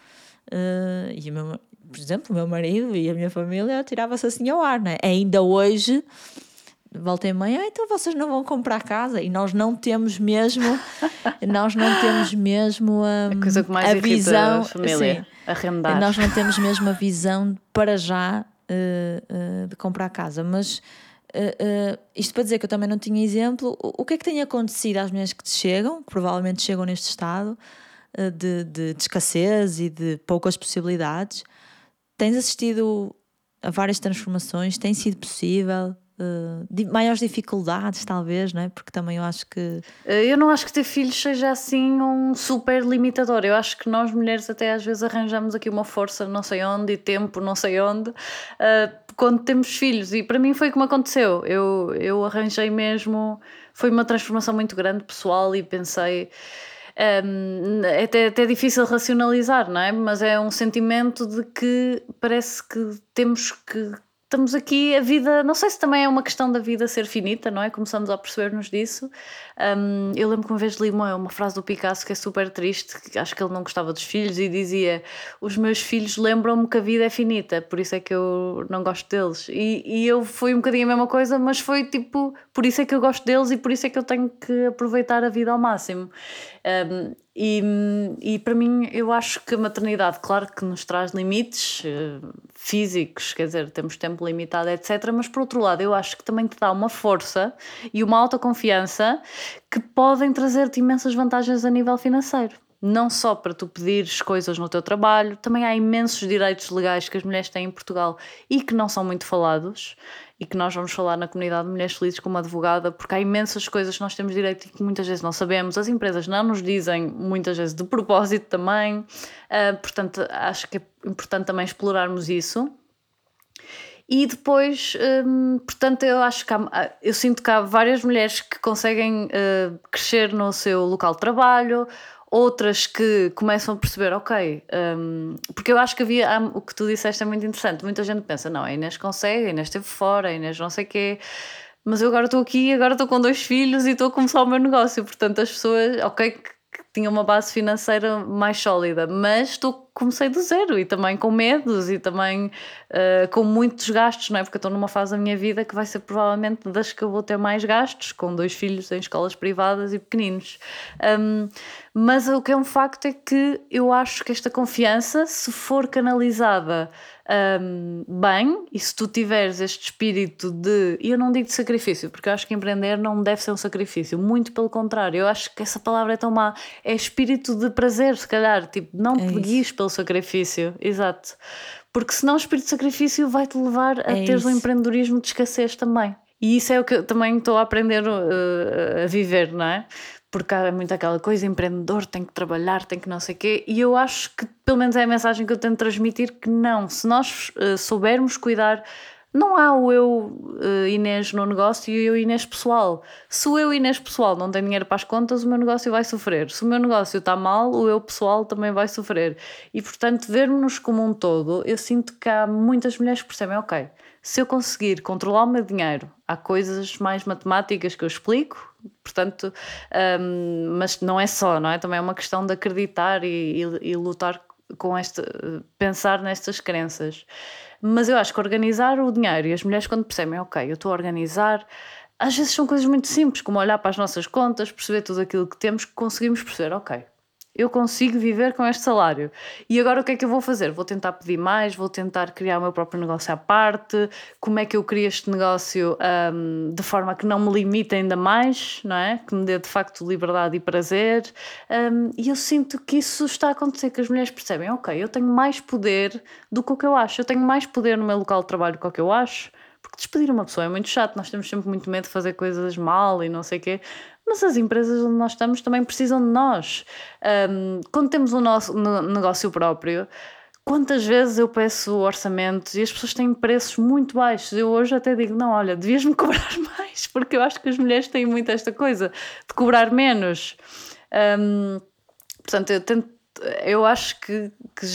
uh, e o meu, por exemplo, o meu marido e a minha família tirava-se assim ao ar, né? Ainda hoje, volta e meia, ah, então vocês não vão comprar casa e nós não temos mesmo, nós não temos mesmo a, a, coisa que mais a visão, a família, sim, arrendar. Nós não temos mesmo a visão para já uh, uh, de comprar casa, mas Uh, isto para dizer que eu também não tinha exemplo, o, o, que é que tem acontecido às mulheres que te chegam, que provavelmente chegam neste estado de, de, de, escassez e de poucas possibilidades? Tens assistido a várias transformações? Tem sido possível? Uh, maiores dificuldades, talvez, não é? Porque também eu acho que. Eh, eu não acho que ter filhos seja assim um super limitador. Eu acho que nós mulheres até às vezes arranjamos aqui uma força não sei onde e tempo não sei onde uh, quando temos filhos. E para mim foi como aconteceu. Eu, eu arranjei mesmo. Foi uma transformação muito grande pessoal e pensei é até, até difícil racionalizar, não é? Mas é um sentimento de que parece que temos que estamos aqui, a vida, não sei se também é uma questão da vida ser finita, não é? Começamos a perceber-nos disso. Um, eu lembro que uma vez li uma, uma frase do Picasso que é super triste, que acho que ele não gostava dos filhos e dizia: Os meus filhos lembram-me que a vida é finita, por isso é que eu não gosto deles. E, e eu fui um bocadinho a mesma coisa, mas foi tipo: Por isso é que eu gosto deles e por isso é que eu tenho que aproveitar a vida ao máximo. Um, e, e para mim, eu acho que a maternidade, claro que nos traz limites uh, físicos, quer dizer, temos tempo limitado, etc. Mas por outro lado, eu acho que também te dá uma força e uma autoconfiança que podem trazer-te imensas vantagens a nível financeiro. Não só para tu pedires coisas no teu trabalho, também há imensos direitos legais que as mulheres têm em Portugal e que não são muito falados e que nós vamos falar na comunidade de Mulheres Felizes como advogada, porque há imensas coisas que nós temos direito e que muitas vezes não sabemos, as empresas não nos dizem, muitas vezes de propósito também, uh, portanto acho que é importante também explorarmos isso. E depois, hum, portanto, eu acho que há, eu sinto que há várias mulheres que conseguem uh, crescer no seu local de trabalho, outras que começam a perceber, ok, um, porque eu acho que havia o que tu disseste é muito interessante. Muita gente pensa, não, a Inês consegue, a Inês esteve fora, a Inês não sei o quê. Mas eu agora estou aqui, agora estou com dois filhos e estou a começar o meu negócio. Portanto, as pessoas, ok, que tinha uma base financeira mais sólida, mas estou, comecei do zero e também com medos e também uh, com muitos gastos, não é? Porque estou numa fase da minha vida que vai ser provavelmente das que eu vou ter mais gastos, com dois filhos em escolas privadas e pequeninos. Um, mas o que é um facto é que eu acho que esta confiança, se for canalizada um, bem, e se tu tiveres este espírito de. E eu não digo de sacrifício, porque eu acho que empreender não deve ser um sacrifício, muito pelo contrário, eu acho que essa palavra é tão má. É espírito de prazer, se calhar, tipo, não é te guies pelo sacrifício, exato. Porque senão o espírito de sacrifício vai-te levar a é teres um empreendedorismo de escassez também. E isso é o que eu também estou a aprender uh, a viver, não é? Porque há muito aquela coisa, empreendedor tem que trabalhar, tem que não sei o quê, e eu acho que pelo menos é a mensagem que eu tento transmitir que não, se nós uh, soubermos cuidar, não há o eu uh, Inês no negócio e o eu Inês pessoal. Se o eu Inês pessoal não tem dinheiro para as contas, o meu negócio vai sofrer. Se o meu negócio está mal, o eu pessoal também vai sofrer. E portanto, vermos-nos como um todo, eu sinto que há muitas mulheres que percebem, ok, se eu conseguir controlar o meu dinheiro, há coisas mais matemáticas que eu explico, Portanto, um, mas não é só, não é? Também é uma questão de acreditar e, e, e lutar com este, pensar nestas crenças. Mas eu acho que organizar o dinheiro e as mulheres quando percebem, ok, eu estou a organizar, às vezes são coisas muito simples, como olhar para as nossas contas, perceber tudo aquilo que temos, que conseguimos perceber, ok, eu consigo viver com este salário. E agora o que é que eu vou fazer? Vou tentar pedir mais, vou tentar criar o meu próprio negócio à parte. Como é que eu crio este negócio um, de forma que não me limite ainda mais, não é? Que me dê de facto liberdade e prazer. Um, e eu sinto que isso está a acontecer, que as mulheres percebem, ok, eu tenho mais poder do que o que eu acho. Eu tenho mais poder no meu local de trabalho do que o que eu acho. Porque despedir uma pessoa é muito chato, nós temos sempre muito medo de fazer coisas mal e não sei o quê mas as empresas onde nós estamos também precisam de nós. Um, quando temos o nosso negócio próprio, quantas vezes eu peço orçamentos e as pessoas têm preços muito baixos. Eu hoje até digo: não, olha, devias-me cobrar mais, porque eu acho que as mulheres têm muito esta coisa de cobrar menos. Um, portanto, eu tento eu acho que, que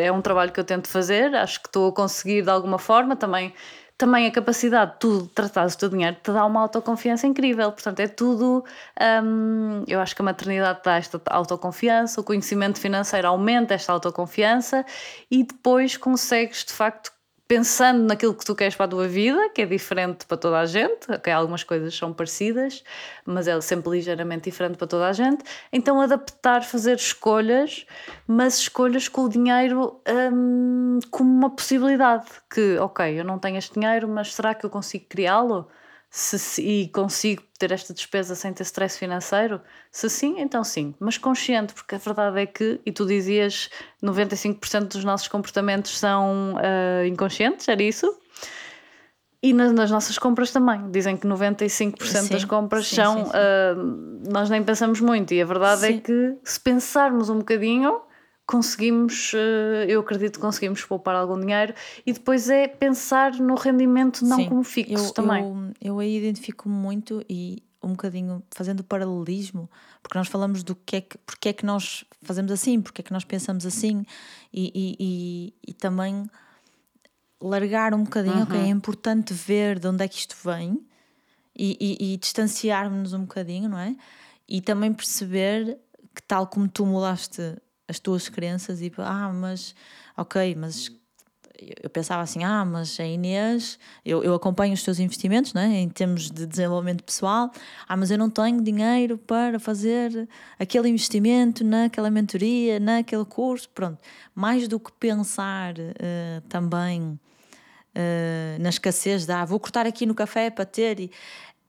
é um trabalho que eu tento fazer, acho que estou a conseguir de alguma forma também também a capacidade de tu tratares o teu dinheiro te dá uma autoconfiança incrível. Portanto, é tudo. Hum, eu acho que a maternidade dá esta autoconfiança, o conhecimento financeiro aumenta esta autoconfiança e depois consegues de facto pensando naquilo que tu queres para a tua vida, que é diferente para toda a gente, ok, algumas coisas são parecidas, mas é sempre ligeiramente diferente para toda a gente, então adaptar, fazer escolhas, mas escolhas com o dinheiro hum, como uma possibilidade, que ok, eu não tenho este dinheiro, mas será que eu consigo criá-lo? Se, e consigo ter esta despesa sem ter stress financeiro? Se sim, então sim, mas consciente, porque a verdade é que, e tu dizias, 95% dos nossos comportamentos são uh, inconscientes, era isso? E nas, nas, nossas compras também. Dizem que 95% sim, das compras sim, são. Sim, uh, nós nem pensamos muito, e a verdade é que se pensarmos um bocadinho conseguimos, eh, eu acredito que conseguimos poupar algum dinheiro e depois é pensar no rendimento não Sim, como fixo eu, também. Eu, eu aí identifico muito e um bocadinho fazendo paralelismo, porque nós falamos do que é que, porque é que nós fazemos assim, porque é que nós pensamos assim e, e, e, e também largar um bocadinho, uhum. ok, é importante ver de onde é que isto vem e, e distanciarmos-nos um bocadinho, não é? E também perceber que tal como tu mudaste as tuas crenças e ah, mas ok, mas eu pensava assim, ah, mas a Inês, eu, eu acompanho os teus investimentos né, em termos de desenvolvimento pessoal, ah, mas eu não tenho dinheiro para fazer aquele investimento naquela mentoria, naquele curso, pronto. Mais do que pensar uh, também uh, na escassez de, ah, vou cortar aqui no café para ter, e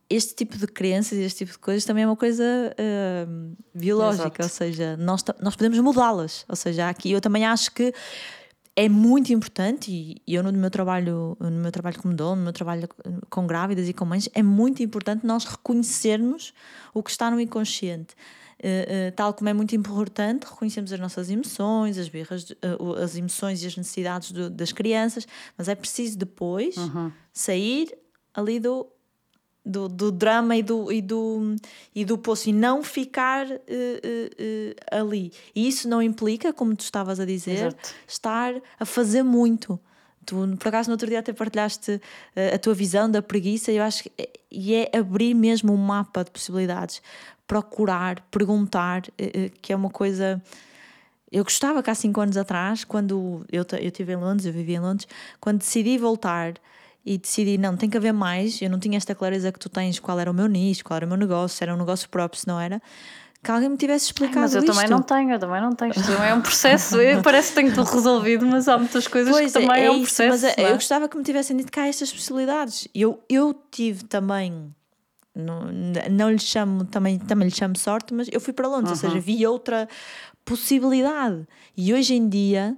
este tipo de crenças e este tipo de coisas também é uma coisa uh, biológica, Exato. ou seja, nós, nós podemos mudá-las. Ou seja, aqui eu também acho que é muito importante, e eu no meu trabalho, no meu trabalho como dono, no meu trabalho com grávidas e com mães, é muito importante nós reconhecermos o que está no inconsciente. Uh, uh, tal como é muito importante reconhecermos as nossas emoções, as birras, uh, as emoções e as necessidades do, das crianças, mas é preciso depois uhum. sair ali do do, do drama e do, e, do, e do poço e não ficar uh, uh, uh, ali. E isso não implica, como tu estavas a dizer, Exato. estar a fazer muito. Tu, por acaso, no outro dia até partilhaste a tua visão da preguiça e eu acho que é, e é abrir mesmo um mapa de possibilidades, procurar, perguntar, que é uma coisa. Eu gostava que há cinco anos atrás, quando eu, eu estive em Londres, eu vivia em Londres, quando decidi voltar e decidi, não, tem que haver mais. Eu não tinha esta clareza que tu tens qual era o meu nicho, qual era o meu negócio, se era um negócio próprio, se não era. Que alguém me tivesse explicado. Ai, mas eu isto. também não tenho, eu também não tenho. Isto também é um processo. Parece que tenho tudo resolvido, mas há muitas coisas pois que é, também é, é um processo. Mas é? eu gostava que me tivessem dito cá estas possibilidades. Eu, eu tive também. Não, não lhe chamo, também, também lhe chamo sorte, mas eu fui para Londres, uhum. ou seja, vi outra possibilidade. E hoje em dia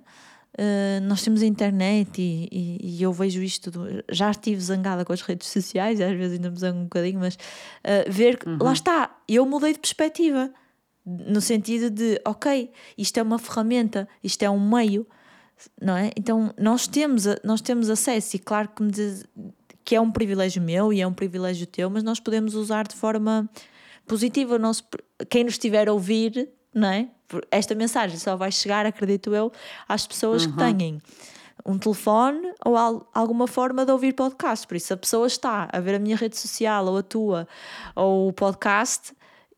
Uh, nós temos a internet e, e, e, eu vejo isto. Do, já estive zangada com as redes sociais, às vezes ainda me zango um bocadinho, mas uh, ver que uhum. lá está, eu mudei de perspectiva no sentido de, ok, isto é uma ferramenta, isto é um meio, não é? Então nós temos, nós temos acesso, e claro que, diz, que é um privilégio meu e é um privilégio teu, mas nós podemos usar de forma positiva. Nosso, quem nos estiver a ouvir, não é? Esta mensagem só vai chegar, acredito eu, às pessoas uhum. que têm um telefone ou al alguma forma de ouvir podcast. Por isso, a pessoa está a ver a minha rede social ou a tua ou o podcast,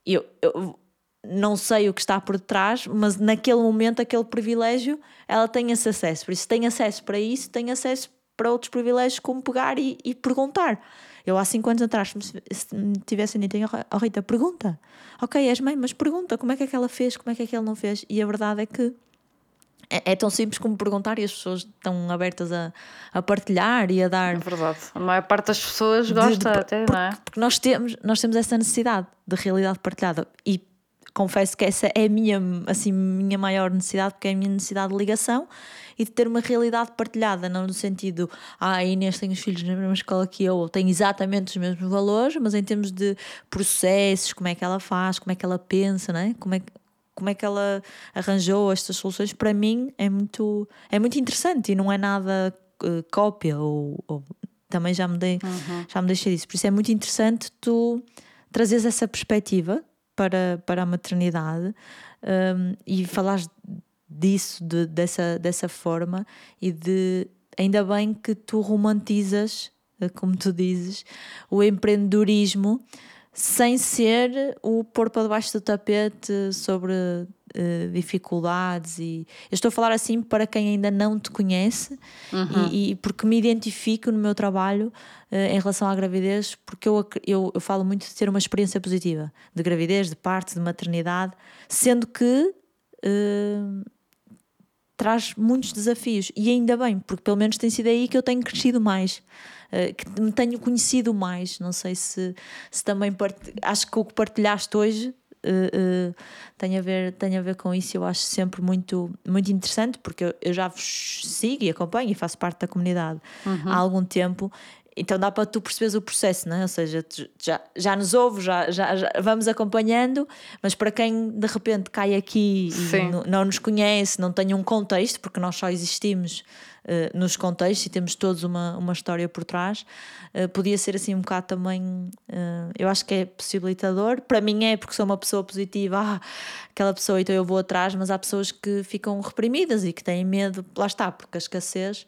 eu, eu não sei o que está por detrás, mas naquele momento, aquele privilégio, ela tem esse acesso. Por isso, tem acesso para isso, tem acesso para outros privilégios, como pegar e, e perguntar. Eu há 5 anos atrás, se me tivessem dito, oh Rita, pergunta. Ok, és mãe, mas pergunta como é que é que ela fez, como é que é que ele não fez. E a verdade é que é, é tão simples como perguntar e as pessoas estão abertas a, a partilhar e a dar. É verdade. A maior parte das pessoas gosta de, de, até, porque, não é? Porque nós temos, nós temos essa necessidade de realidade partilhada. E confesso que essa é a minha, assim, minha maior necessidade, porque é a minha necessidade de ligação e de ter uma realidade partilhada, não no sentido, ah, Inês tem os filhos na mesma escola que eu, ou tem exatamente os mesmos valores, mas em termos de processos, como é que ela faz, como é que ela pensa, não é? Como é como é que ela arranjou estas soluções, para mim é muito, é muito interessante e não é nada uh, cópia ou, ou, também já me, dei, uhum. já me deixei disso. Por isso é muito interessante tu trazeres essa perspectiva para, para a maternidade um, e falares disso, de, dessa, dessa forma, e de ainda bem que tu romantizas, eh, como tu dizes, o empreendedorismo sem ser o pôr para debaixo do tapete sobre uh, dificuldades e eu estou a falar assim para quem ainda não te conhece uhum. e, e, porque me identifico no meu trabalho uh, em relação à gravidez porque eu, eu, eu falo muito de ter uma experiência positiva de gravidez, de parto, de maternidade sendo que uh, traz muitos desafios e ainda bem, porque pelo menos tem sido aí que eu tenho crescido mais. Uh, que me tenho conhecido mais. Não sei se, se também part... acho que o que partilhaste hoje uh, uh, tem, a ver, tem a ver com isso. Eu acho sempre muito, muito interessante porque eu, eu já vos sigo e acompanho e faço parte da comunidade uhum. há algum tempo então dá para tu perceberes o processo, não é? Ou seja, já, já nos ouve, já, já, já, vamos acompanhando, mas para quem de repente cai aqui e não nos conhece, não tem um contexto, porque nós só existimos uh, nos contextos e temos todos uma, uma história por trás, uh, podia ser assim um bocado também. Uh, eu acho que é possibilitador. Para mim é, porque sou uma pessoa positiva, ah, aquela pessoa, então eu vou atrás, mas há pessoas que ficam reprimidas e que têm medo, lá está, porque a escassez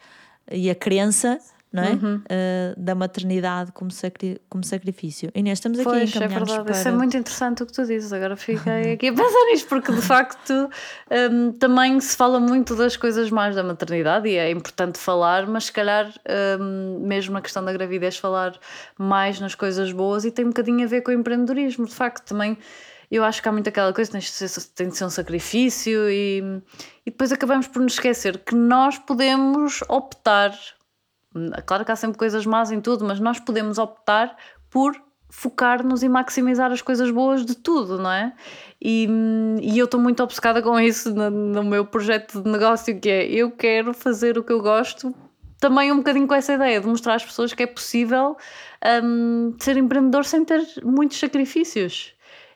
e a crença não é? Uhum. Uh, da maternidade como, sacri como sacrifício. Inês, estamos aqui pois, a é verdade. Para... Isso é muito interessante o que tu dizes. Agora fiquei aqui a pensar nisto, porque de facto um, também se fala muito das coisas mais da maternidade e é importante falar, mas se calhar um, mesmo na questão da gravidez falar mais nas coisas boas e tem um bocadinho a ver com o empreendedorismo. De facto, também eu acho que há muito aquela coisa, tem de ser, tem de ser um sacrifício e, e depois acabamos por nos esquecer que nós podemos optar Claro que há sempre coisas más em tudo, mas nós podemos optar por focar-nos e maximizar as coisas boas de tudo, não é? E, e eu estou muito obcecada com isso no, no, meu projeto de negócio, que é eu quero fazer o que eu gosto, também um bocadinho com essa ideia de mostrar às pessoas que é possível um, ser empreendedor sem ter muitos sacrifícios.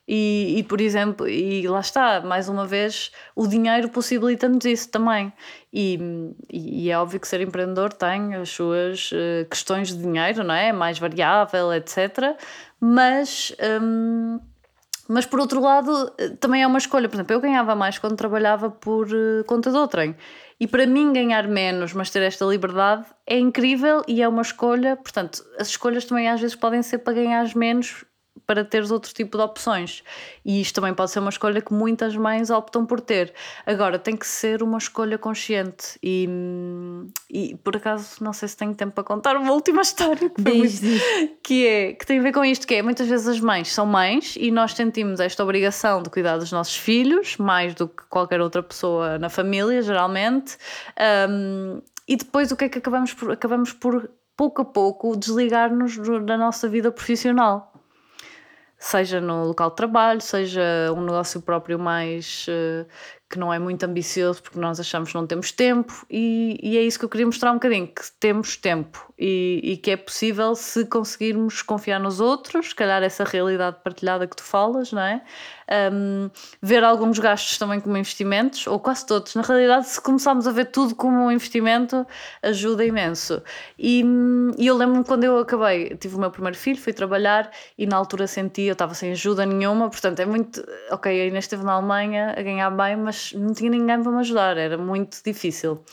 E, e, por exemplo, e lá está, mais uma vez, o dinheiro possibilita-nos isso também. E, e, é óbvio que ser empreendedor tem as suas uh, questões de dinheiro, não é? Mais variável, etc. Mas. Um, mas por outro lado, eh, também é uma escolha. Por exemplo, eu ganhava mais quando trabalhava por uh, conta de outrem. E para mim, ganhar menos, mas ter esta liberdade é incrível e é uma escolha. Portanto, as escolhas também às vezes podem ser para ganhar menos para teres outro tipo de opções. E isto também pode ser uma escolha que muitas mães optam por ter. Agora, tem que ser uma escolha consciente. E, e por acaso, não sei se tenho tempo para contar uma última história que, diz, muito, que, é, que tem a ver com isto: que é muitas vezes as mães são mães e nós sentimos esta obrigação de cuidar dos nossos filhos, mais do que qualquer outra pessoa na família, geralmente. Um, e depois o que é que acabamos por, acabamos por pouco a pouco desligar-nos da nossa vida profissional seja no local de trabalho, seja um negócio próprio mais uh, que não é muito ambicioso porque nós achamos que não temos tempo e, e é isso que eu queria mostrar um bocadinho, que temos tempo e, e, que é possível se conseguirmos confiar nos outros, se calhar essa realidade partilhada que tu falas, não é? Um, ver alguns gastos também como investimentos, ou quase todos. Na realidade, se começarmos a ver tudo como um investimento, ajuda imenso. E, e eu lembro-me quando eu acabei, tive o meu primeiro filho, fui trabalhar e na altura senti, eu estava sem ajuda nenhuma, portanto é muito. Ok, a Inês esteve na Alemanha a ganhar bem, mas não tinha ninguém para me ajudar, era muito difícil.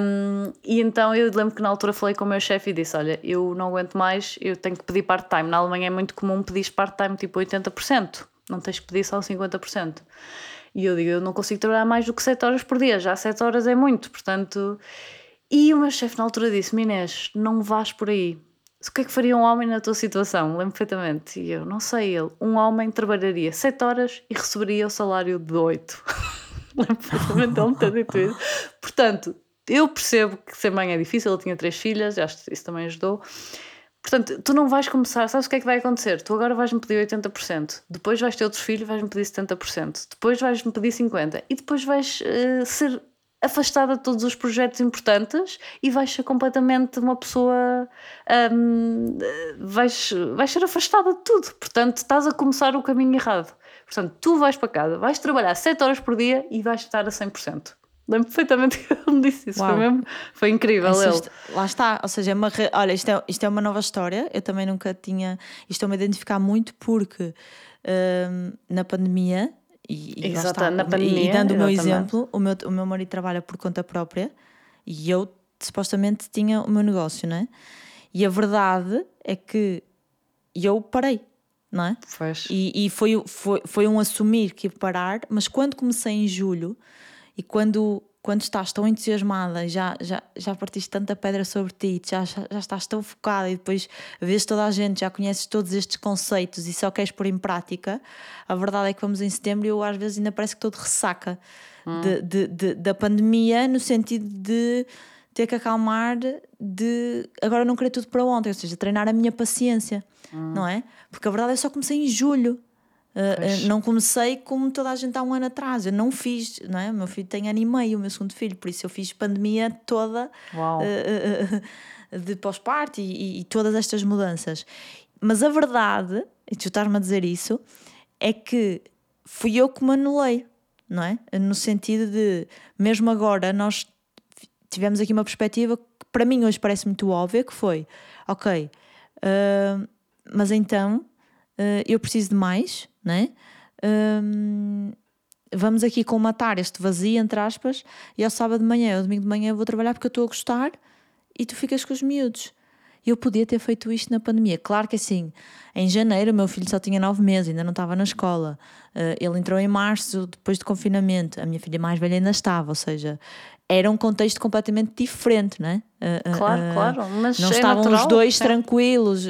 Um, e então eu lembro que na altura falei com o meu chefe e disse: Olha, eu não aguento mais, eu tenho que pedir part-time. Na Alemanha é muito comum pedir part-time tipo 80%. Não tens que pedir só 50%. E eu digo, eu não consigo trabalhar mais do que 7 horas por dia, já 7 horas é muito, portanto. E o meu chefe na altura disse: Inês, não vás por aí. O que é que faria um homem na tua situação? Lembro perfeitamente. E eu, não sei, ele. Um homem trabalharia 7 horas e receberia o salário de 8. Perfeitamente ele isso. Portanto, eu percebo que ser mãe é difícil. Eu tinha três filhas, acho que isso também ajudou. Portanto, tu não vais começar, sabes o que é que vai acontecer? Tu agora vais-me pedir 80%, depois vais ter outros filhos, vais-me pedir 70%, depois vais-me pedir 50% e depois vais uh, ser afastada de todos os projetos importantes e vais ser completamente uma pessoa. Um, vais, vais ser afastada de tudo. Portanto, estás a começar o caminho errado. Portanto, tu vais para casa, vais trabalhar 7 horas por dia e vais estar a 100%. Lembro perfeitamente que ele me disse isso. Foi, mesmo, foi incrível. ele. Lá está, ou seja, é uma, olha, isto é, isto é uma nova história. Eu também nunca tinha. Estou-me a identificar muito porque um, na pandemia, e, e, está, na pandemia, e dando o meu exemplo, o meu, o meu marido trabalha por conta própria e eu supostamente tinha o meu negócio, não é? E a verdade é que eu parei, não é? E, e foi, foi, foi um assumir que ia parar, mas quando comecei em julho e quando, quando estás tão entusiasmada, já, já, já partiste tanta pedra sobre ti, já, já, já estás tão focada e depois vês toda a gente, já conheces todos estes conceitos e só queres pôr em prática, a verdade é que vamos em setembro e eu às vezes ainda parece que estou de ressaca hum. de, de, de, da pandemia, no sentido de ter que acalmar de agora não querer tudo para ontem, ou seja, treinar a minha paciência, hum. não é? Porque a verdade é que só comecei em julho. Uh, não comecei como toda a gente há um ano atrás. Eu não fiz, não é? O meu filho tem ano e meio, o meu segundo filho, por isso eu fiz pandemia toda uh, de pós-parto e, e, todas estas mudanças. Mas a verdade, e tu estás-me a dizer isso, é que fui eu que me anulei, não é? No sentido de, mesmo agora, nós tivemos aqui uma perspectiva que para mim hoje parece muito óbvia, que foi, ok, mas então eu preciso de mais, né? Um, vamos aqui colmatar este vazio, entre aspas, e ao sábado de manhã, ao domingo de manhã eu vou trabalhar porque eu estou a gostar e tu ficas com os miúdos. Eu podia ter feito isto na pandemia. Claro que assim, em janeiro, meu filho só tinha nove meses, ainda não estava na escola. Uh, ele entrou em março, depois de confinamento. A minha filha mais velha ainda estava, ou seja, era um contexto completamente diferente, não é? Claro, uh, claro, mas não é estavam natural, os dois sim. tranquilos.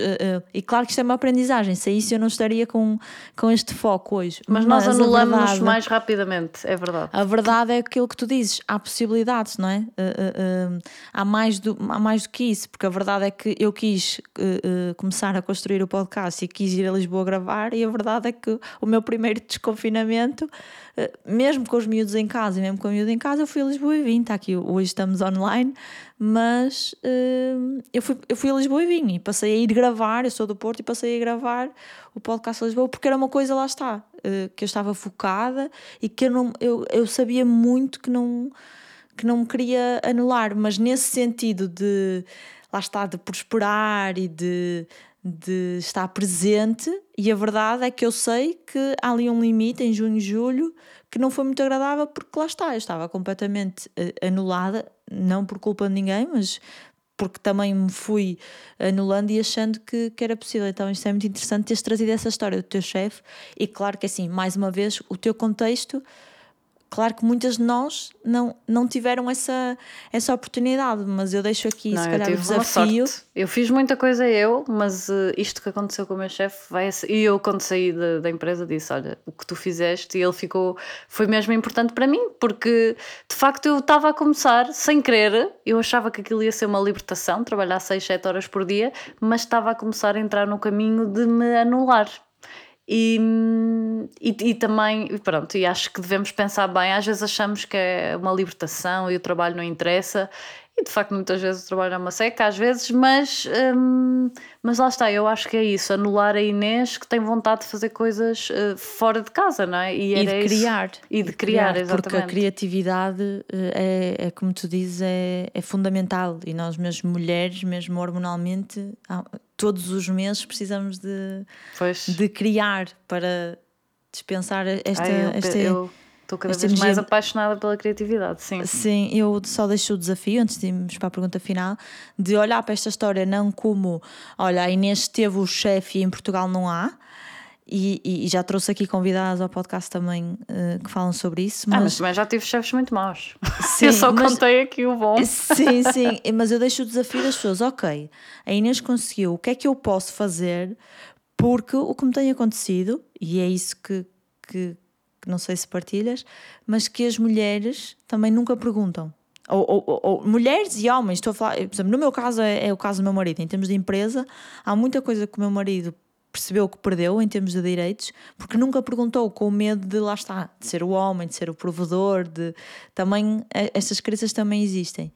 e claro que isto é uma aprendizagem. Se isso eu não estaria com, com este foco hoje. Mas, nós a anulamos verdade- mais rapidamente, é verdade. A verdade é aquilo que tu dizes, há possibilidades, não é? Uh, uh, uh, há, mais do, há mais do que isso, porque a verdade é que eu quis uh, uh, começar a construir o podcast e quis ir a Lisboa gravar, e a verdade é que o meu primeiro desconfinamento, uh, mesmo com os miúdos em casa e mesmo com o miúdo em casa, eu fui a Lisboa e vim. Está aqui, hoje estamos online, mas uh, eu, fui, eu fui a Lisboa e vim e passei a ir gravar. Eu sou do Porto e passei a gravar o podcast Lisboa porque era uma coisa, lá está, uh, que eu estava focada e que eu, não, eu, eu sabia muito que não, que não me queria anular, mas nesse sentido de lá está, de prosperar e de, de estar presente, e a verdade é que eu sei que há ali um limite em junho e julho que não foi muito agradável porque lá está, eu estava completamente eh, anulada, não por culpa de ninguém, mas porque também me fui anulando e achando que, que era possível. Então, isto é muito interessante teres trazido essa história do teu chefe, e claro que assim, mais uma vez, o teu contexto. Claro que muitas de nós não, não tiveram essa, essa oportunidade, mas eu deixo aqui, Não, se calhar, o desafio. Eu fiz muita coisa eu, mas eh, isto que aconteceu com o meu chefe vai ser- e eu quando saí da, da empresa disse, olha, o que tu fizeste e ele ficou, foi mesmo importante para mim, porque de facto eu estava a começar sem querer, eu achava que aquilo ia ser uma libertação, trabalhar 6, 7 horas por dia, mas estava a começar a entrar no caminho de me anular. E, e, e também, e pronto, e acho que devemos pensar bem. Às vezes achamos que é uma libertação e o trabalho não interessa, e de facto, muitas vezes o trabalho é uma seca, às vezes, mas, hum, mas lá está. Eu acho que é isso: anular a Inês que tem vontade de fazer coisas eh, fora de casa, não é? E era de isso. criar. E de criar, Porque a exatamente. criatividade eh, é, é como tu dizes, é, é fundamental. E nós, mesmo mulheres, mesmo hormonalmente, todos os meses precisamos de, Pois. de criar para dispensar esta. Ai, eu- esta eu estou cada esta vez mais apaixonada pela criatividade, sim. Sim, eu só deixo o desafio, antes de irmos para a pergunta final, de olhar para esta história não como, olha, a Inês teve o chefe e em Portugal não há, e, e- e já trouxe aqui convidadas ao podcast também eh, que falam sobre isso, Ah, mas mas, também já tive chefes muito maus. Sim, eu só mas- contei aqui o bom. Sim, sim, mas eu deixo o desafio das pessoas. Ok, a Inês conseguiu, o que é que eu posso fazer? Porque o que me tem acontecido, e é isso que, que, que não sei se partilhas, mas que as mulheres também nunca perguntam. Ou, ou- ou- ou mulheres e homens, estou a falar, por exemplo, no meu caso é, é o caso do meu marido, em termos de empresa, há muita coisa que o meu marido percebeu que perdeu em termos de direitos, porque nunca perguntou com medo de lá está, de ser o homem, de ser o provedor, de também eh, estas crenças também existem.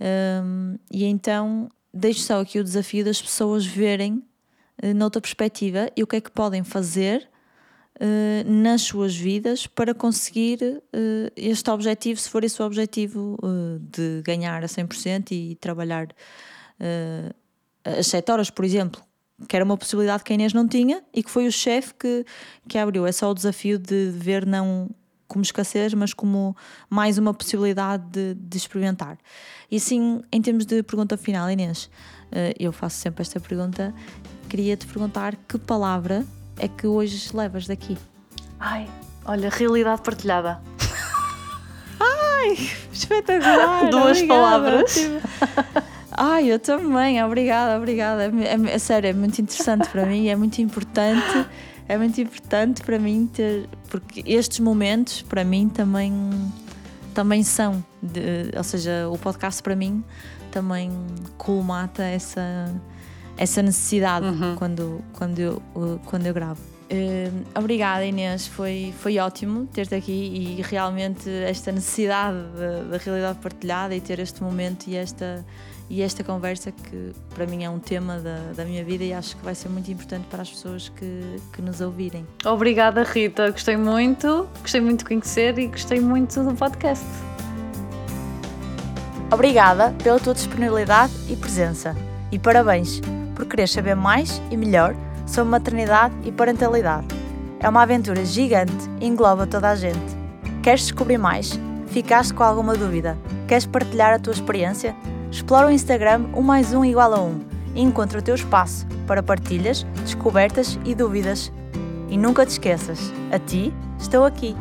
Hum, e então deixo só aqui o desafio das pessoas verem eh, noutra perspectiva e o que é que podem fazer eh, nas suas vidas para conseguir eh, este objetivo, se for esse o objetivo de ganhar a 100% e trabalhar as 7 horas, por exemplo, que era uma possibilidade que a Inês não tinha e que foi o chefe que, que abriu. É só o desafio de ver não como escassez, mas como mais uma possibilidade de, de experimentar. E assim, em termos de pergunta final, Inês, eh, eu faço sempre esta pergunta. Queria te perguntar que palavra é que hoje levas daqui? Ai, olha, realidade partilhada. Espetacular! Duas obrigada, palavras. ótimo. Ai, eu também, obrigada, obrigada. É, é- é sério, é muito interessante para mim, é muito importante, é muito importante para mim ter, porque estes momentos para mim também, também são, de- ou seja, o podcast para mim também colmata essa, essa necessidade quando, quando, eu, uh, quando eu gravo. Eh, obrigada Inês, foi, foi ótimo ter-te aqui e realmente esta necessidade da- da realidade partilhada e ter este momento e esta, e esta conversa que para mim é um tema da, da minha vida e acho que vai ser muito importante para as pessoas que, que nos ouvirem. Obrigada, Rita. Gostei muito, gostei muito de conhecer e gostei muito do podcast. Obrigada pela tua disponibilidade e presença e parabéns por querer saber mais e melhor sobre maternidade e parentalidade. É uma aventura gigante e engloba toda a gente. Queres descobrir mais? Ficaste com alguma dúvida? Queres partilhar a tua experiência? Explora o Instagram 1 mais 1 igual a 1 e encontra o teu espaço para partilhas, descobertas e dúvidas. E nunca te esqueças, a ti estou aqui.